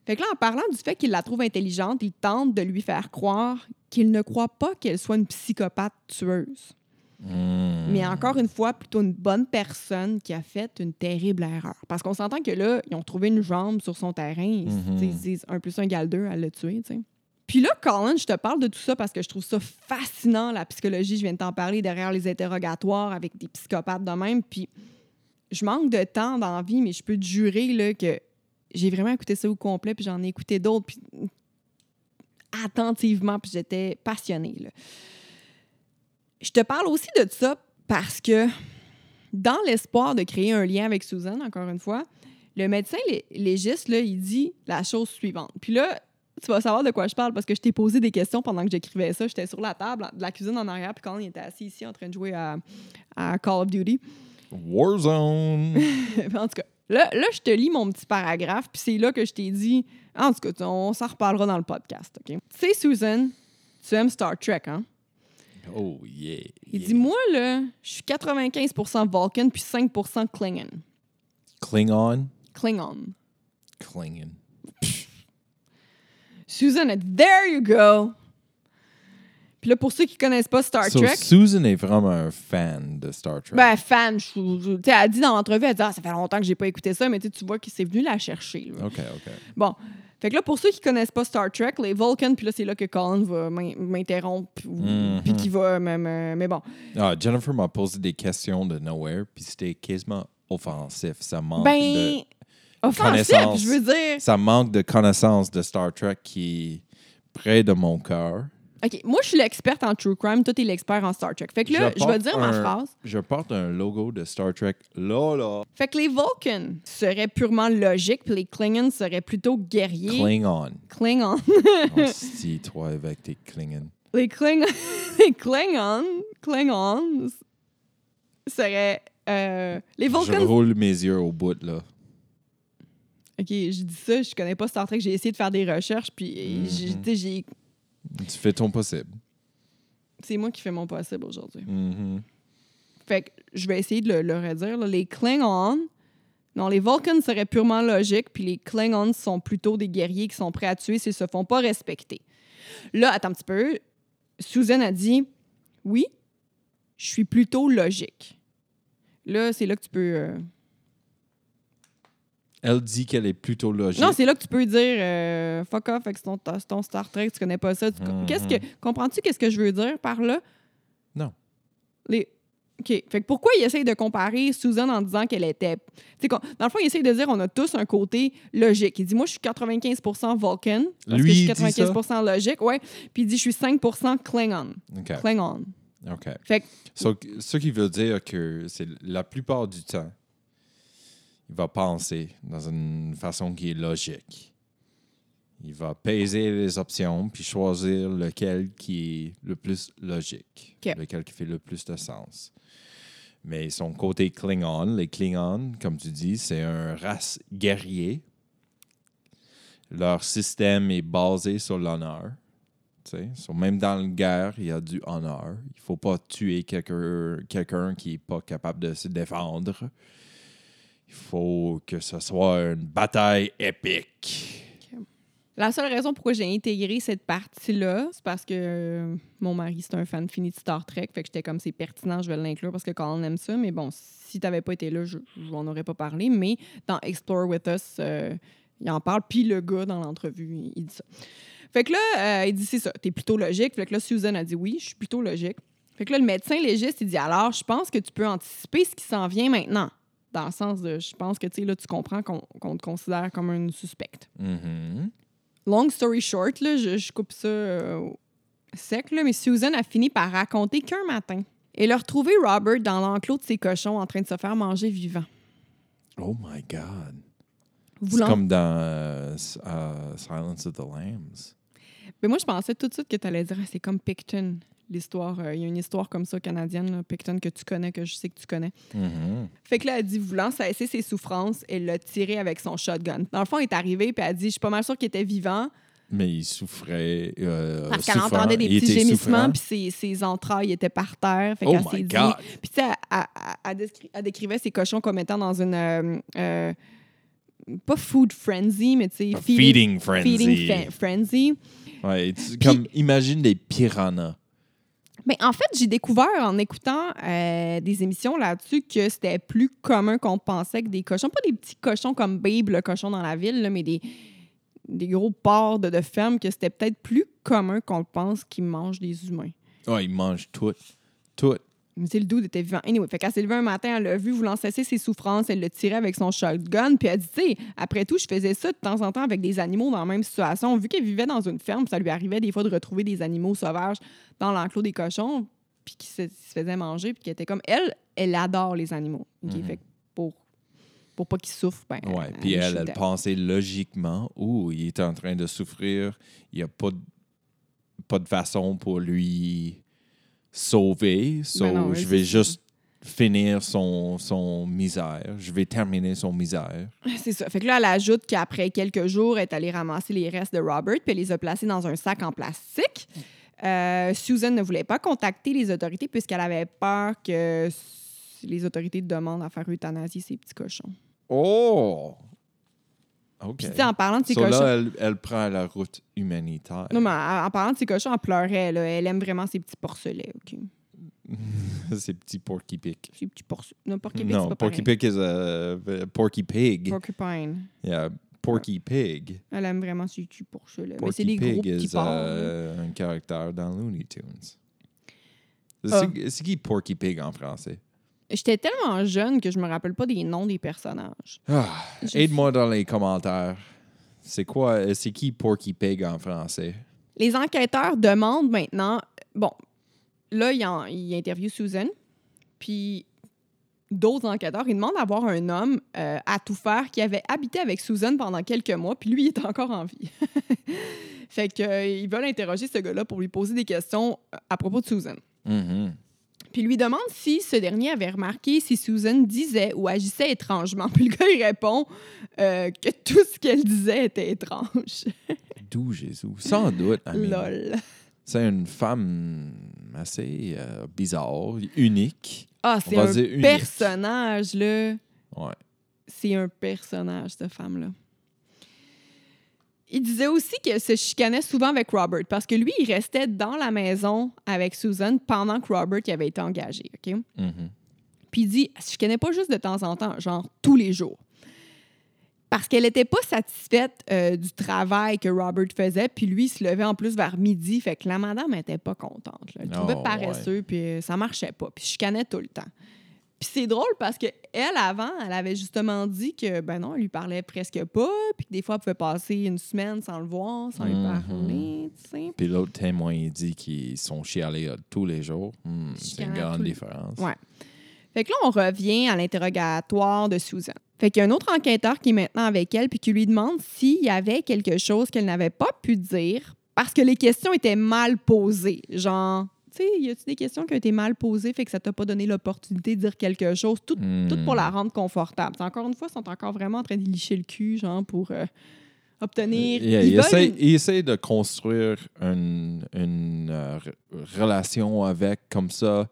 Fait que là, en parlant du fait qu'il la trouve intelligente, il tente de lui faire croire qu'il ne croit pas qu'elle soit une psychopathe tueuse Mm. mais encore une fois, plutôt une bonne personne qui a fait une terrible erreur. Parce qu'on s'entend que là, ils ont trouvé une jambe sur son terrain. Ils ils disent un plus un égale deux, elle l'a tué. Puis là, Colin, je te parle de tout ça parce que je trouve ça fascinant, la psychologie. Je viens de t'en parler derrière les interrogatoires avec des psychopathes de même. Puis je manque de temps dans vie, mais je peux te jurer là, que j'ai vraiment écouté ça au complet, puis j'en ai écouté d'autres, puis attentivement, puis j'étais passionnée. Je te parle aussi de ça parce que, dans l'espoir de créer un lien avec Susan, encore une fois, le médecin lé- légiste, là, il dit la chose suivante. Puis là, tu vas savoir de quoi je parle parce que je t'ai posé des questions pendant que j'écrivais ça. J'étais sur la table de la cuisine en arrière, puis quand il était assis ici en train de jouer à, à Call of Duty. Warzone. en tout cas, là, là, je te lis mon petit paragraphe, puis c'est là que je t'ai dit. En tout cas, on s'en reparlera dans le podcast, OK? Tu sais, Susan, tu aimes Star Trek, hein? oh, yeah. Il dit Moi, là, je suis 95% Vulcan puis 5% Klingon. Klingon? Klingon. Klingon. Susan, there you go! Puis là, pour ceux qui connaissent pas Star So, Trek, Susan est vraiment un fan de Star Trek. ben, fan, je tu sais, elle dit dans l'entrevue, elle dit Ah, ça fait longtemps que j'ai pas écouté ça, mais tu sais, tu vois qu'il s'est venu la chercher. là. OK, OK. Bon. Fait que là, pour ceux qui connaissent pas Star Trek, les Vulcans, puis là, c'est là que Colin va m'in- m'interrompre, puis Mhm. puis qu'il va me, me- Mais bon. Ah, Jennifer m'a posé des questions de nowhere, puis c'était quasiment offensif. Ça manque Ben, de... connaissance. je veux dire. Ça manque de connaissance de Star Trek qui est près de mon cœur. OK, moi, je suis l'experte en true crime, toi, t'es l'expert en Star Trek. Fait que là, Je vais dire ma un- phrase. Je porte un logo de Star Trek là, là. Fait que les Vulcans seraient purement logiques, puis les Klingons seraient plutôt guerriers. Klingon. Klingons. Oh, si, toi, avec tes Klingons. les Klingons. les Klingons. Klingons seraient. euh, les Je Vulcans. roule mes yeux au bout, là. OK, je dis ça, je connais pas Star Trek, j'ai essayé de faire des recherches, puis Mhm. sais, j'ai- Tu fais ton possible. c'est moi qui fais mon possible aujourd'hui. Mhm. Fait que je vais essayer de le, le redire. là. Les Klingons, non, les Vulcans seraient purement logiques, puis les Klingons sont plutôt des guerriers qui sont prêts à tuer s'ils se font pas respecter. Là, attends un petit peu. Susan a dit Oui, je suis plutôt logique. Là, c'est là que tu peux. euh, Elle dit qu'elle est plutôt logique. Non, c'est là que tu peux dire euh, fuck off avec ton, ton Star Trek, tu connais pas ça. Tu Mhm. Qu'est-ce que comprends-tu qu'est-ce que je veux dire par là? Non. Les OK, fait que pourquoi il essaye de comparer Susan en disant qu'elle était dans le fond, il essaye de dire on a tous un côté logique. Il dit moi je suis 95% Vulcan parce Lui, que je suis il dit ça? 95% logique, ouais. Puis il dit je suis 5% Klingon. OK. Klingon. OK. Fait que So, ce qui veut dire que c'est la plupart du temps, il va penser dans une façon qui est logique. Il va peser les options puis choisir lequel qui est le plus logique, lequel qui fait le plus de sens. Mais son côté Klingon, les Klingons, comme tu dis, c'est un race guerrier. Leur système est basé sur l'honneur. So, même dans la guerre, il y a du honneur. Il faut pas tuer quelqu'un quelqu'un qui est pas capable de se défendre. Il faut que ce soit une bataille épique. La seule raison pourquoi j'ai intégré cette partie-là, c'est parce que euh, mon mari, c'est un fan fini de Star Trek. Fait que j'étais comme, c'est pertinent, je vais l'inclure parce que Colin aime ça. Mais bon, si t'avais pas été là, je n'en aurais pas parlé. Mais dans Explore With Us, euh, il en parle. Puis le gars, dans l'entrevue, il, dit ça. Fait que là, euh, il dit, c'est ça, t'es plutôt logique. Fait que là, Susan a dit, oui, je suis plutôt logique. Fait que là, le médecin légiste, il dit, alors, je pense que tu peux anticiper ce qui s'en vient maintenant. Dans le sens de, je pense que, là, tu comprends qu'on te considère comme une suspecte. Mhm. Long story short, là, je, je coupe ça euh, sec, là, mais Susan a fini par raconter qu'un matin, elle a retrouvé Robert dans l'enclos de ses cochons en train de se faire manger vivant. Oh my God. C'est comme dans euh, euh, Silence of the Lambs. Mais moi, je pensais tout de suite que tu allais dire, Ah, c'est comme Picton, l'histoire. euh, Il y a une histoire comme ça canadienne, là, Picton, que tu connais, que je sais que tu connais. Mhm. Fait que là, elle dit, voulant cesser ses souffrances, elle l'a tiré avec son shotgun. Dans le fond, elle est arrivée, puis elle dit, je suis pas mal sûre qu'il était vivant, Mais il souffrait. euh, parce qu'elle entendait des petits gémissements, puis ses, ses entrailles étaient par terre. Fait Oh qu'elle my dit... God! Puis tu sais, elle, elle- elle décri- elle décrivait ses cochons comme étant dans une... euh, pas food frenzy, mais tu sais, feeding frenzy. feeding frenzy. Ouais, tu- comme, imagine des piranhas. Mais en fait, j'ai découvert en écoutant euh, des émissions là-dessus que c'était plus commun qu'on pensait que des cochons. Pas des petits cochons comme Babe, le cochon dans la ville, là, mais des, gros porcs de, ferme, que c'était peut-être plus commun qu'on le pense qu'ils mangent des humains. Ouais, ils mangent tout. Tout. Le dude était vivant. Anyway, fait qu'elle s'est levée un matin, elle l'a vu voulant cesser ses souffrances, elle le tirait avec son shotgun, puis elle dit, tu sais, après tout, je faisais ça de temps en temps avec des animaux dans la même situation. Vu qu'elle vivait dans une ferme, ça lui arrivait des fois de retrouver des animaux sauvages dans l'enclos des cochons, puis qui se, se faisaient manger, puis qui était comme, elle, elle adore les animaux. Mhm. Fait pour, pour pas qu'ils souffrent, ben, elle puis elle, elle pensait logiquement, oh, il est en train de souffrir, il n'y a pas de, pas de façon pour lui sauver, so Ben non, je vais ça. juste finir son, son misère, je vais terminer son misère. C'est ça. Fait que là, elle ajoute qu'après quelques jours, elle est allée ramasser les restes de Robert, puis elle les a placés dans un sac en plastique. Euh, Susan ne voulait pas contacter les autorités puisqu'elle avait peur que les autorités demandent à faire euthanasier ces petits cochons. Oh! OK. Puis, tu sais, en parlant de So cochons. là, elle, elle prend la route humanitaire. Non, mais en, parlant de ces cochons, elle pleurait. Là. Elle aime vraiment ces petits porcelets. OK? Ces petits Porky Pig. Ces petits porcelets. Non, Porky Pig, Non, Porky. Pig is a Porky Pig. Porcupine. Yeah, Porky Pig. Elle aime vraiment ces petits porcelets. mais c'est Porky gros Pig is euh, un caractère dans Looney Tunes. Ah. C'est qui Porky Pig en français? J'étais tellement jeune que je me rappelle pas des noms des personnages. Ah, Aide-moi dans les commentaires. C'est quoi, euh, c'est qui Porky Pig en français? Les enquêteurs demandent maintenant. Bon, là, ils, en- ils interviewent Susan, puis d'autres enquêteurs, ils demandent d'avoir un homme euh, à tout faire qui avait habité avec Susan pendant quelques mois, puis lui, il est encore en vie. fait que, euh, veulent interroger ce gars-là pour lui poser des questions à propos de Susan. Mhm. Puis lui demande si ce dernier avait remarqué si Susan disait ou agissait étrangement. Puis le gars, il répond euh, que tout ce qu'elle disait était étrange. D'où Jésus? Sans doute. I mean, Lol. C'est une femme assez euh, bizarre, unique. Ah, c'est un personnage, là. Ouais. C'est un personnage, cette femme-là. Il disait aussi qu'elle se chicanait souvent avec Robert parce que lui, il restait dans la maison avec Susan pendant que Robert y avait été engagé. OK? Mhm. Puis il dit, se chicanait pas juste de temps en temps, genre tous les jours. Parce qu'elle n'était pas satisfaite euh, du travail que Robert faisait, puis lui, il se levait en plus vers midi, fait que la madame n'était pas contente. là. Elle le trouvait Oh, paresseux, puis euh, ça marchait pas, puis chicanait tout le temps. Puis c'est drôle parce que elle avant, elle avait justement dit que ben non, elle lui parlait presque pas, puis que des fois elle pouvait passer une semaine sans le voir, sans lui Mhm. parler, tu sais. Puis l'autre témoin, il dit qu'ils sont chialés tous les jours. Hmm, c'est une grande différence. Ouais. Fait que là, on revient à l'interrogatoire de Susan. Fait qu'il y a un autre enquêteur qui est maintenant avec elle puis qui lui demande s'il y avait quelque chose qu'elle n'avait pas pu dire parce que les questions étaient mal posées. Genre, tu sais, y a-tu des questions qui ont été mal posées fait que ça t'a pas donné l'opportunité de dire quelque chose, tout, Hmm. tout pour la rendre confortable. T'sais, encore une fois, ils sont encore vraiment en train de licher le cul, genre, pour euh, obtenir... Yeah, ils essaie, une- il essaie de construire une, une, euh, re- relation avec, comme ça,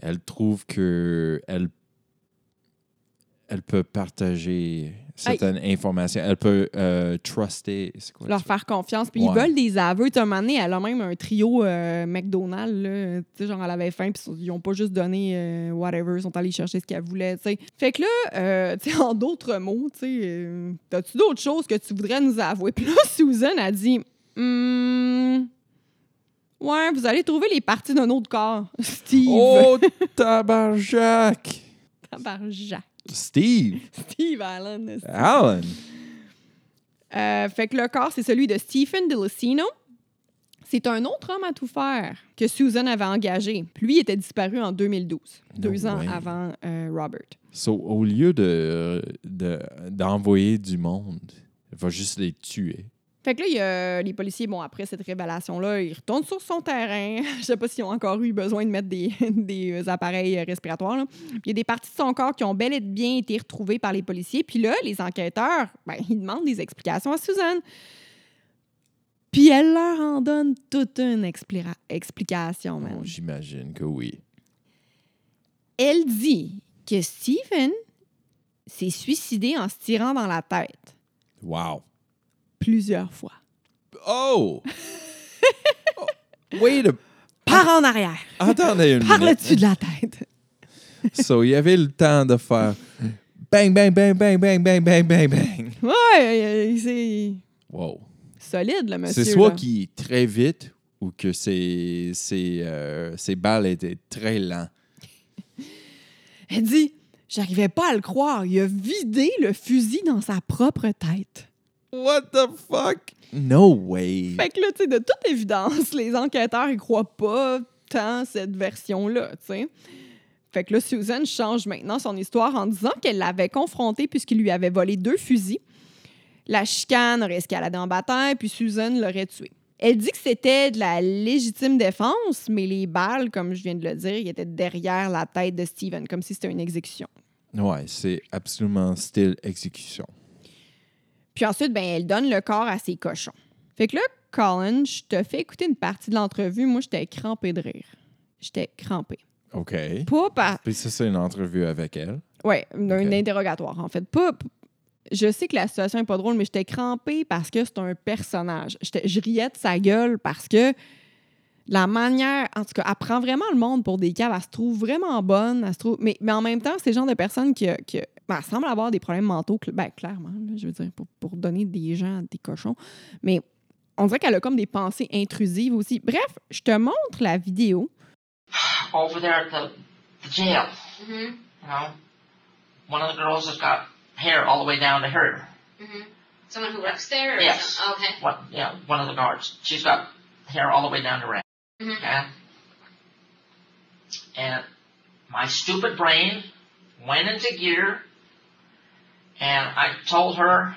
elle trouve que elle, elle peut partager certaines informations. Elle peut euh, truster. C'est quoi leur faire confiance. Puis Ouais. ils veulent des aveux. Tu moment donné, elle a même un trio euh, McDonald's. Là. Tu sais, genre, elle avait faim, puis ils ont pas juste donné euh, whatever, ils sont allés chercher ce qu'elle voulait. tu sais. Fait que là, euh, tu sais, en d'autres mots, tu sais, euh, t'as-tu d'autres choses que tu voudrais nous avouer? Puis là, Susan a dit Hmm, Ouais, vous allez trouver les parties d'un autre corps, Steve. Oh, tabarjac! Tabarnak. Steve! Steve Allen. Alan! Euh, fait que le corps, c'est celui de Stephen DeLucino. C'est un autre homme à tout faire que Susan avait engagé. Lui, il était disparu en 2012, deux ans avant euh, Robert. So, au lieu de, de- d'envoyer du monde, elle va juste les tuer. Fait que là, il y a les policiers, bon, après cette révélation-là, ils retournent sur son terrain. Je sais pas s'ils ont encore eu besoin de mettre des, des appareils respiratoires. là. Puis il y a des parties de son corps qui ont bel et bien été retrouvées par les policiers. Puis là, les enquêteurs, ben, ils demandent des explications à Suzanne. Puis elle leur en donne toute une expli- explication, man. Oh, J'imagine que oui. Elle dit que Stephen s'est suicidé en se tirant dans la tête Wow. Plusieurs fois. Oh! oh wait a... Par en arrière, Attendez une par le minute. dessus de la tête. So, il y avait le temps de faire bang, bang, bang, bang, bang, bang, bang, bang, bang. Ouais, c'est Wow. solide, le monsieur. C'est soit qu'il est très vite ou que ses, ses, euh, ses balles étaient très lents. Elle dit J'arrivais pas à le croire. Il a vidé le fusil dans sa propre tête. What the fuck? No way. Fait que là, tu sais, de toute évidence, les enquêteurs, ils croient pas tant cette version-là, tu sais. Fait que là, Susan change maintenant son histoire en disant qu'elle l'avait confronté puisqu'il lui avait volé deux fusils. La chicane aurait escaladé en bataille, puis Susan l'aurait tué. Elle dit que c'était de la légitime défense, mais les balles, comme je viens de le dire, ils étaient derrière la tête de Steven, comme si c'était une exécution. Ouais, c'est absolument style exécution. Puis ensuite, ben, elle donne le corps à ses cochons. Fait que là, Colin, je te fais écouter une partie de l'entrevue. Moi, j'étais crampée de rire. J'étais crampée. OK. Pas par. Puis ça, c'est une entrevue avec elle? Ouais, un interrogatoire, en fait. Pas. Je sais que la situation est pas drôle, mais j'étais crampée parce que c'est un personnage. Je riais de sa gueule parce que la manière. En tout cas, elle prend vraiment le monde pour des caves. Elle se trouve vraiment bonne. Elle se trouve, mais, mais en même temps, c'est le genre de personne qui, a- qui a- ben, elle semble avoir des problèmes mentaux. cl- Ben, clairement, là, je veux dire, pour, pour donner des gens à des cochons. Mais on dirait qu'elle a comme des pensées intrusives aussi. Bref, je te montre la vidéo. over there at the, the jail. Mm-hmm. You know, one of the girls has got hair all the way down to her. Mm-hmm. Someone who works there? Or? Yes. oh, okay. What? Yeah, one of the guards. She's got hair all the way down to her. Mhm. Okay. And my stupid brain went into gear, and I told her,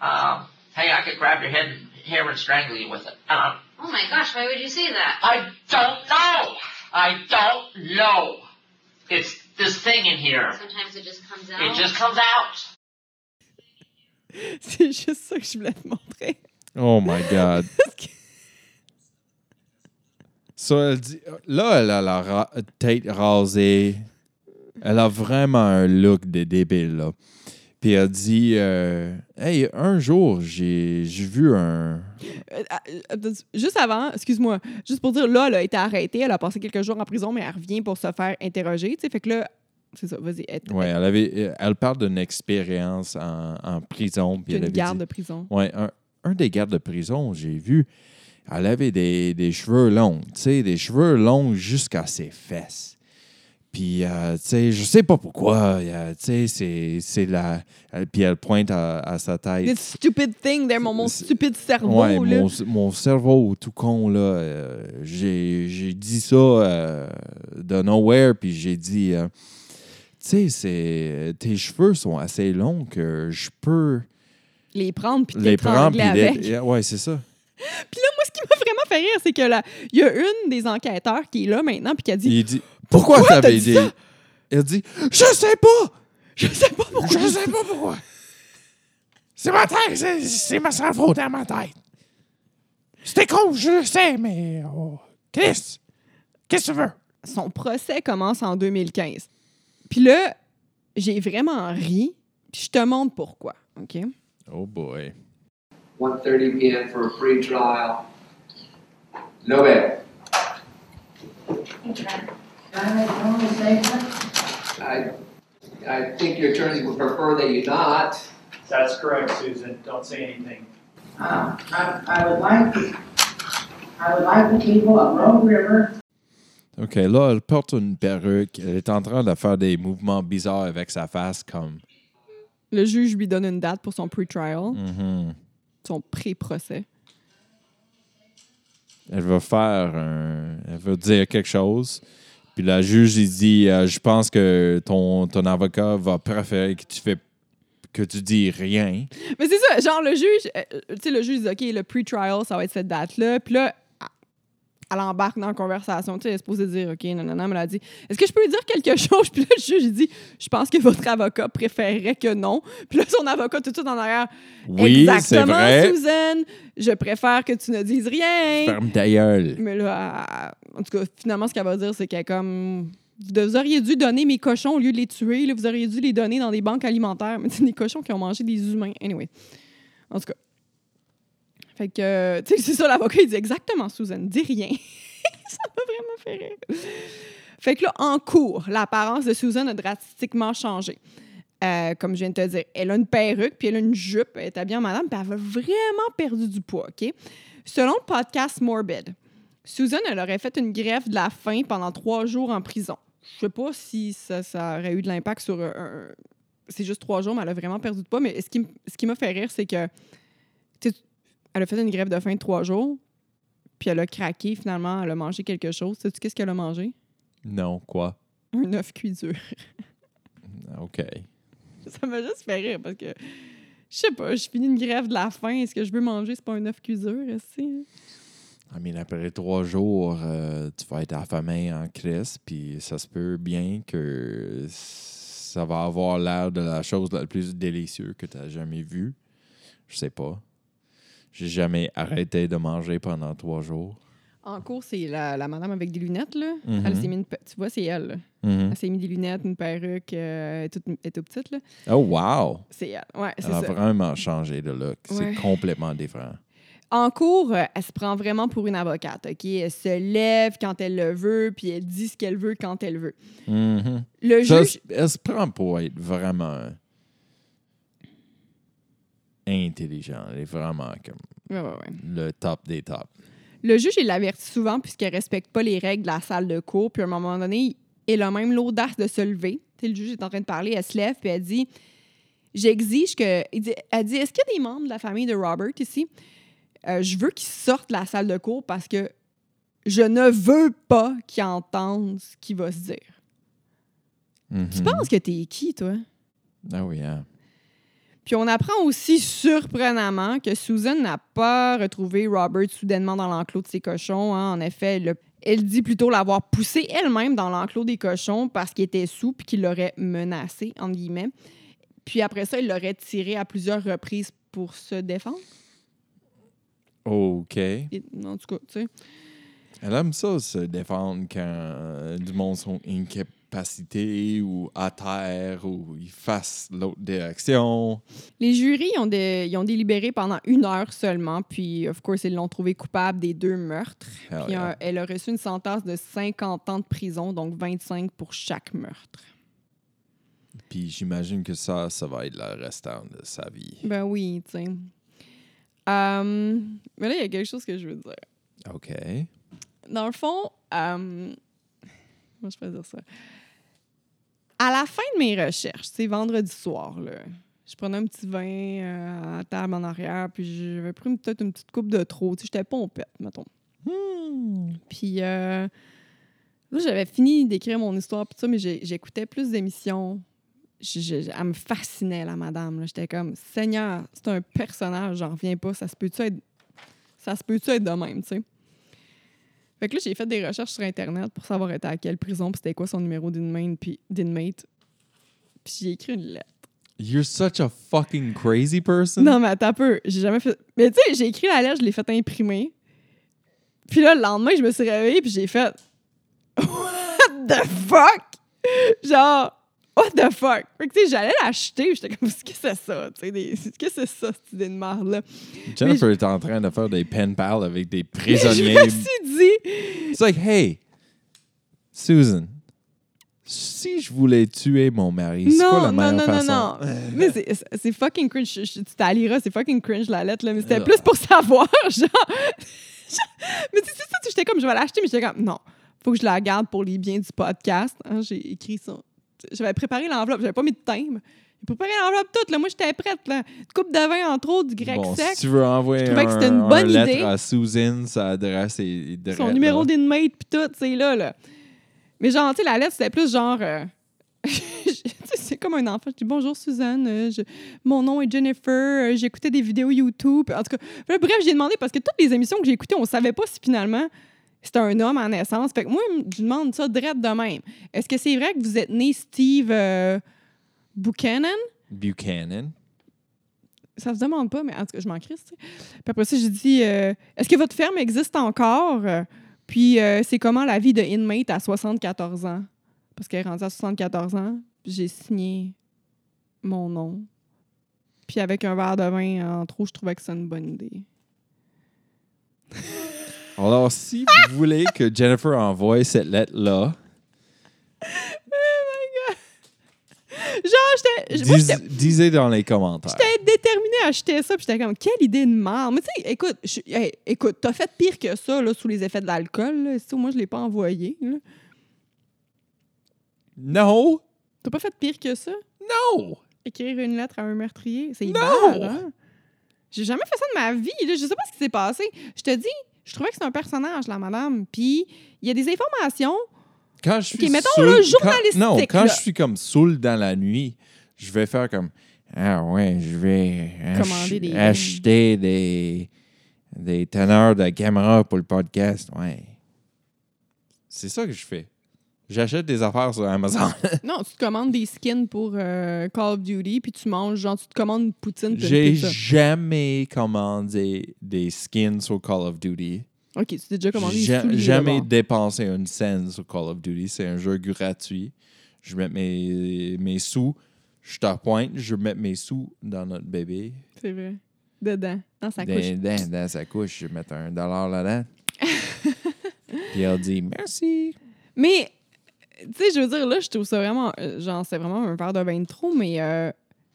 uh, "Hey, I could grab your head, hair, and strangle you with it." Uh, Oh my gosh, why would you say that? I don't know. I don't know. It's this thing in here. Sometimes it just comes out. It just comes out. C'est juste ça que je voulais te montrer. Oh my God. Parce que- Ça, elle dit, là, elle a la ra- tête rasée. Elle a vraiment un look de débile, là. Puis elle dit, euh, hey, un jour, j'ai vu un. Euh, euh, juste avant, excuse-moi, juste pour dire, là, elle a été arrêtée, elle a passé quelques jours en prison, mais elle revient pour se faire interroger, tu sais, fait que là, c'est ça, vas-y, Ouais, elle avait, elle parle d'une expérience en, en prison. Puis elle une avait garde dit- de prison. Un, un des gardes de prison, j'ai vu, elle avait des, des cheveux longs, tu sais, des cheveux longs jusqu'à ses fesses. Puis, euh, tu sais, je sais pas pourquoi, euh, tu sais, c'est- c'est la... elle- Puis elle pointe à, à sa tête. This stupid thing there, mon, mon stupide cerveau, Ouais, là. mon, mon cerveau tout con, là, euh, j'ai j'ai dit ça euh, de nowhere, puis j'ai dit, euh, tu sais, c'est- tes cheveux sont assez longs que je peux Les prendre puis les prendre. puis les-. Ouais, c'est ça. Puis là, moi, ce qui m'a vraiment fait rire, c'est que là, il y a une des enquêteurs qui est là maintenant puis qui a dit Il dit Pourquoi, Pourquoi t'as t'avais dit? Il dit Je sais pas Je sais pas pourquoi. Je sais pas pourquoi. C'est ma tête, c'est- c'est ma cerveau dans ma tête. C'était con, je le sais, mais. Oh, Chris, qu'est-ce que tu veux? Son procès commence en 2015. Puis là, j'ai vraiment ri, puis je te montre pourquoi, OK? Oh boy. 1.30 p.m. for a pre-trial. No bail. I, I think your attorney would prefer that you not. That's correct, Susan. Don't say anything. Uh, I, I would like, I would like the people of Rogue River OK, là, elle porte une perruque. Elle est en train de faire des mouvements bizarres avec sa face, comme. Le juge lui donne une date pour son pre-trial, Mhm. son pré-procès. Elle va faire un. Elle va dire quelque chose. Puis la juge, il dit euh, Je pense que ton, ton avocat va préférer que tu, fais, que tu dis rien. Mais c'est ça, genre le juge, euh, tu sais, le juge dit, OK, le pre-trial, ça va être cette date-là. Puis là, elle embarque dans la conversation. Tu sais, elle est supposée dire, OK, non, non, non, mais elle a dit, est-ce que je peux lui dire quelque chose? Puis là, le juge, il dit, je pense que votre avocat préférerait que non. Puis là, son avocat, tout de suite en arrière, Oui, exactement, vrai. Susan, je préfère que tu ne dises rien. Ferme ta gueule. Mais là, en tout cas, finalement, ce qu'elle va dire, c'est qu'elle est comme. Vous auriez dû donner mes cochons au lieu de les tuer. là. vous auriez dû les donner dans des banques alimentaires. Mais c'est des cochons qui ont mangé des humains. Anyway. En tout cas. Fait que, euh, tu sais, c'est ça, l'avocat, il dit exactement, Susan, dis rien. ça m'a vraiment fait rire. Fait que là, en cours, l'apparence de Susan a drastiquement changé. Euh, comme je viens de te dire, elle a une perruque, puis elle a une jupe, elle est habillée en madame, puis elle a vraiment perdu du poids, OK? Selon le podcast Morbid, Susan, elle aurait fait une greffe de la faim pendant trois jours en prison. Je sais pas si ça, ça aurait eu de l'impact sur un- C'est juste trois jours, mais elle a vraiment perdu de poids. Mais ce qui, ce qui m'a fait rire, c'est que... Elle a fait une greffe de faim de trois jours, puis elle a craqué finalement, elle a mangé quelque chose. Sais-tu qu'est-ce qu'elle a mangé? Non, quoi? Un œuf cuit dur. OK. Ça m'a juste fait rire parce que... Je sais pas, je finis une greffe de la faim. Est-ce que je veux manger? C'est pas un œuf cuit dur, aussi? I mean, après trois jours, euh, tu vas être affamé en crise, puis ça se peut bien que ça va avoir l'air de la chose la plus délicieuse que tu as jamais vue. Je sais pas. J'ai jamais arrêté de manger pendant trois jours. En cours, c'est la, la madame avec des lunettes, là. Mhm. Elle s'est mis une Tu vois, c'est elle, là. Mhm. Elle s'est mis des lunettes, une perruque, euh, elle est toute, toute petite, là. Oh, wow! C'est elle. Ouais, c'est Elle a ça. vraiment changé de look. Ouais. C'est complètement différent. En cours, euh, elle se prend vraiment pour une avocate, OK? Elle se lève quand elle le veut, puis elle dit ce qu'elle veut quand elle veut. Mhm. Le Ça, juge... elle se prend pour être vraiment intelligent. Elle est vraiment comme Ouais, ouais, ouais. le top des tops. Le juge, il l'avertit souvent puisqu'elle respecte pas les règles de la salle de cours. Puis à un moment donné, elle a même l'audace de se lever. Tu sais, le juge est en train de parler, elle se lève, puis elle dit J'exige que. Elle dit Est-ce qu'il y a des membres de la famille de Robert ici? Euh, Je veux qu'ils sortent de la salle de cours parce que je ne veux pas qu'ils entendent ce qu'il va se dire. Tu Mhm. penses que t'es qui, toi? Ah oui, hein. Puis on apprend aussi surprenamment que Susan n'a pas retrouvé Robert soudainement dans l'enclos de ses cochons. hein. En effet, elle, elle dit plutôt l'avoir poussé elle-même dans l'enclos des cochons parce qu'il était sous puis qu'il l'aurait menacé, entre guillemets. Puis après ça, il l'aurait tiré à plusieurs reprises pour se défendre. OK. Et- en tout cas, tu sais. Elle aime ça, se défendre quand euh, du monde sont ou à terre ou ils fassent l'autre direction. Les jurys ont, ils ont délibéré pendant une heure seulement, puis, of course, ils l'ont trouvé coupable des deux meurtres. Hell Puis yeah. euh, elle a reçu une sentence de 50 ans de prison, donc 25 pour chaque meurtre. Puis j'imagine que ça, ça va être le restant de sa vie. Ben oui, tu sais. Euh, mais là, il y a quelque chose que je veux dire. OK. Dans le fond, euh, comment je peux dire ça? À la fin de mes recherches, c'est vendredi soir, là, je prenais un petit vin euh, à table en arrière, puis j'avais pris peut-être une petite coupe de trop. Tu sais, j'étais pompette, mettons. Puis euh, là, j'avais fini d'écrire mon histoire, puis ça, mais j'écoutais plus d'émissions. Je- je- elle me fascinait, la madame. J'étais comme, Seigneur, c'est un personnage, j'en reviens pas. Ça se peut-tu être, ça se peut-tu être de même, tu sais? Fait que là, j'ai fait des recherches sur Internet pour savoir était à quelle prison, puis c'était quoi son numéro d'inmate, puis j'ai écrit une lettre. You're such a fucking crazy person. Non, mais attends un peu. J'ai jamais fait. Mais tu sais, j'ai écrit la lettre, je l'ai fait imprimer. Puis là, le lendemain, je me suis réveillée, puis j'ai fait. What the fuck? Genre, what the fuck? Fait que tu sais, j'allais l'acheter, j'étais comme, qu'est-ce que c'est ça? Tu sais, des- qu'est-ce que c'est ça, cette idée de marde-là? Jennifer est en train de faire des pen pals avec des Je prisonniers. me suis dit. It's like, hey, Susan, si je voulais tuer mon mari, c'est quoi la Non, non, meilleure non, non, façon? non. Mais c'est- fucking cringe. Je- je- tu t'allieras, c'est fucking cringe la lettre, là. Mais c'était Euh. plus pour savoir, genre. mais tu sais, ça, j'étais comme, je vais l'acheter, mais j'étais comme, non, faut que je la garde pour les biens du podcast. hein. J'ai écrit ça. J'avais préparé l'enveloppe, j'avais pas mis de thème. J'ai préparé l'enveloppe toute, là. Moi, j'étais prête, là. Une coupe de vin, entre autres, du grec Bon, sec. si tu veux envoyer Je que une un lettre idée. à Susan, sa adresse est est son numéro d'inmate puis tout, c'est là, là. Mais genre, tu sais, la lettre, c'était plus genre... euh, tu sais, c'est comme un enfant. Je dis bonjour Suzanne, euh, je- mon nom est Jennifer, euh, j'écoutais des vidéos YouTube. En tout cas, bref, j'ai demandé parce que toutes les émissions que j'ai écoutées, on savait pas si finalement c'était un homme en naissance. Fait que moi, je demande ça direct de même. Est-ce que c'est vrai que vous êtes né Steve euh, Buchanan? Buchanan. Ça se demande pas, mais en tout cas, je m'en crisse. tu sais. Puis après ça, j'ai dit euh, Est-ce que votre ferme existe encore? Puis euh, c'est comment la vie de inmate à 74 ans? Parce qu'elle est rendue à 74 ans, puis j'ai signé mon nom. Puis avec un verre de vin en trop, je trouvais que c'est une bonne idée. Alors, si vous voulez que Jennifer envoie cette lettre-là, Genre, j'étais. moi, dis- j'étais- disez dans les commentaires. J'étais déterminée à acheter ça, puis j'étais comme, quelle idée de merde. Mais tu sais, écoute, je- hey, écoute, t'as fait pire que ça, là, sous les effets de l'alcool, là. Moi, je l'ai pas envoyé, là. Non! T'as pas fait pire que ça? Non! Écrire une lettre à un meurtrier, c'est Non! hein? J'ai jamais fait ça de ma vie, là. Je sais pas ce qui s'est passé. Je te dis, je trouvais que c'est un personnage, la madame. Puis, il y a des informations. Quand je suis mettons, là, quand- non, quand là. je suis comme saoul dans la nuit, je vais faire comme Ah ouais, je vais ach- Commander des- acheter des, des teneurs de caméra pour le podcast. Ouais. C'est ça que je fais. J'achète des affaires sur Amazon. Non, tu te commandes des skins pour euh, Call of Duty, puis tu manges, genre, tu te commandes une poutine, puis une J'ai pizza. jamais commandé des skins sur Call of Duty. OK, tu t'es déjà commandé des J'ai souliers, jamais d'abord. dépensé une scène sur Call of Duty. C'est un jeu gratuit. Je mets mes, mes sous, je te pointe, je mets mes sous dans notre bébé. C'est vrai. Dedans, dans sa dans, couche. dans- dans sa couche, je mettre un dollar là-dedans. Puis elle dit merci. Mais, tu sais, je veux dire, là, je trouve ça vraiment, euh, genre, c'est vraiment un verre de vin de trop, mais euh,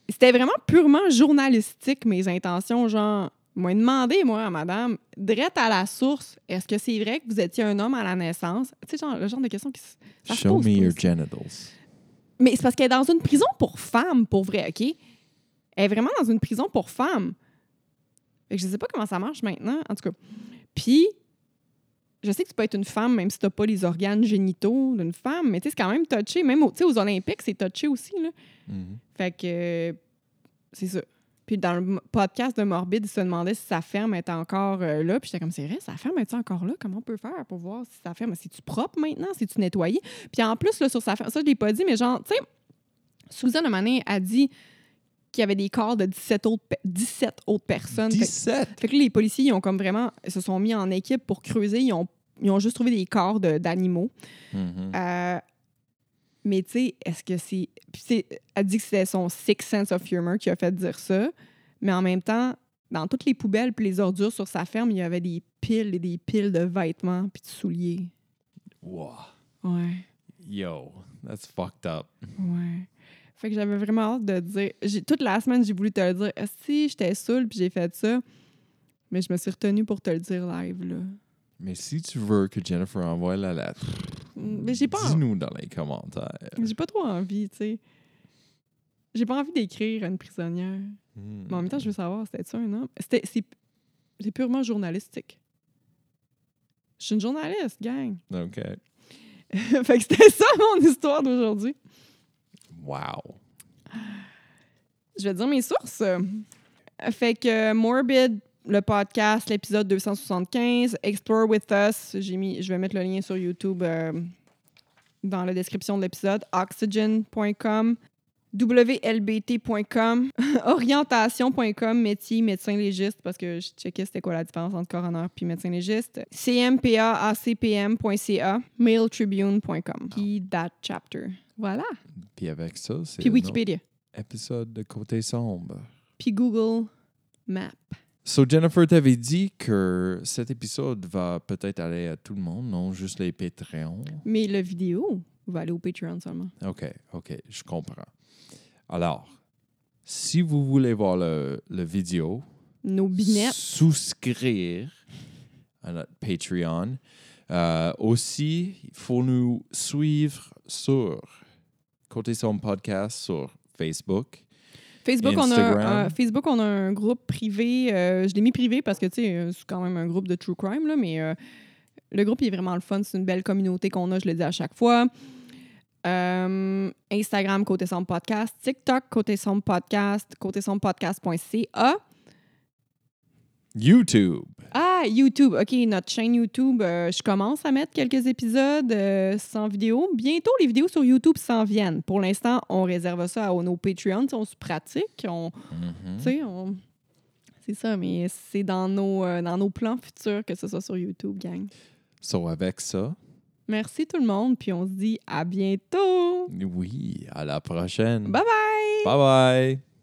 c'était vraiment purement journalistique, mes intentions. Genre, moi, demandé, moi, à madame, direct à la source, est-ce que c'est vrai que vous étiez un homme à la naissance? Tu sais, genre, le genre de question qui se- ça Show pose me your genitals. Mais c'est parce qu'elle est dans une prison pour femmes, pour vrai, OK? Elle est vraiment dans une prison pour femmes. Fait que je sais pas comment ça marche maintenant, en tout cas. Puis, je sais que tu peux être une femme même si tu n'as pas les organes génitaux d'une femme, mais tu sais, c'est quand même touché. Même au- tu sais, aux Olympiques, c'est touché aussi, là. Mhm. Fait que, euh, c'est ça. Puis dans le podcast de Morbide, il se demandait si sa ferme était encore euh, là. Puis j'étais comme, c'est vrai, sa ferme est encore là? Comment on peut faire pour voir si sa ferme, c'est-tu propre maintenant? C'est-tu nettoyé? Puis en plus, là, sur sa ferme, ça, je l'ai pas dit, mais genre, tu sais, Suzanne, donné, a dit qu'il y avait des corps de 17 autres, pe- 17 autres personnes. Fait que- 17. fait que là, les policiers, ils ont comme vraiment, ils se sont mis en équipe pour creuser. Ils ont, ils ont juste trouvé des corps de- d'animaux. Mhm. Euh, mais tu sais, est-ce que c'est. Puis elle dit que c'était son six sense of humor qui a fait dire ça. Mais en même temps, dans toutes les poubelles puis les ordures sur sa ferme, il y avait des piles et des piles de vêtements puis de souliers. Wow. Ouais, Yo, that's fucked up. ouais. Fait que j'avais vraiment hâte de dire. j'ai- Toute la semaine, j'ai voulu te le dire. Si j'étais saoule puis j'ai fait ça. Mais je me suis retenue pour te le dire live, là. Mais si tu veux que Jennifer envoie la lettre, Mais j'ai pas, dis-nous dans les commentaires. j'ai pas trop envie, tu sais. J'ai pas envie d'écrire à une prisonnière. Hmm. Mais en même temps, je veux savoir, c'était ça un homme? C'était, c'est, c'est purement journalistique. Je suis une journaliste, gang. OK. fait que c'était ça mon histoire d'aujourd'hui. Wow. Je vais te dire mes sources. Fait que Morbid, le podcast, l'épisode 275, Explore with Us, j'ai mis, je vais mettre le lien sur YouTube euh, dans la description de l'épisode, oxygen.com, wlbt.com, orientation.com, métier, médecin légiste, parce que je checkais c'était quoi la différence entre coroner puis médecin légiste, cmpaacpm.ca, mailtribune.com, puis that chapter. Voilà. Puis avec ça, c'est Puis Wikipédia. épisode de Côté Sombre. Puis Google Maps. So, Jennifer t'avait dit que cet épisode va peut-être aller à tout le monde, non? Juste les Patreons? Mais le vidéo va aller au Patreon seulement. OK, OK, je comprends. Alors, si vous voulez voir le, le vidéo, Nos binettes. souscrire à notre Patreon. Euh, aussi, il faut nous suivre sur Côté Sombre Podcast sur Facebook. Facebook, on a, Instagram. euh, Facebook, on a un groupe privé. euh, je l'ai mis privé parce que, tu sais, euh, c'est quand même un groupe de true crime, là, mais euh, le groupe il est vraiment le fun. C'est une belle communauté qu'on a, je le dis à chaque fois. Instagram, Côté Sombre Podcast. TikTok, Côté Sombre Podcast. Côté Sombre Podcast.ca. YouTube. Ah, YouTube. OK, notre chaîne YouTube, euh, je commence à mettre quelques épisodes euh, sans vidéo. Bientôt, les vidéos sur YouTube s'en viennent. Pour l'instant, on réserve ça à nos Patreons. On se pratique. On, Mhm. on... C'est ça, mais c'est dans nos, euh, dans nos plans futurs que ce soit sur YouTube, gang. So, avec ça, Merci tout le monde, puis on se dit à bientôt. oui, à la prochaine. Bye bye! Bye bye.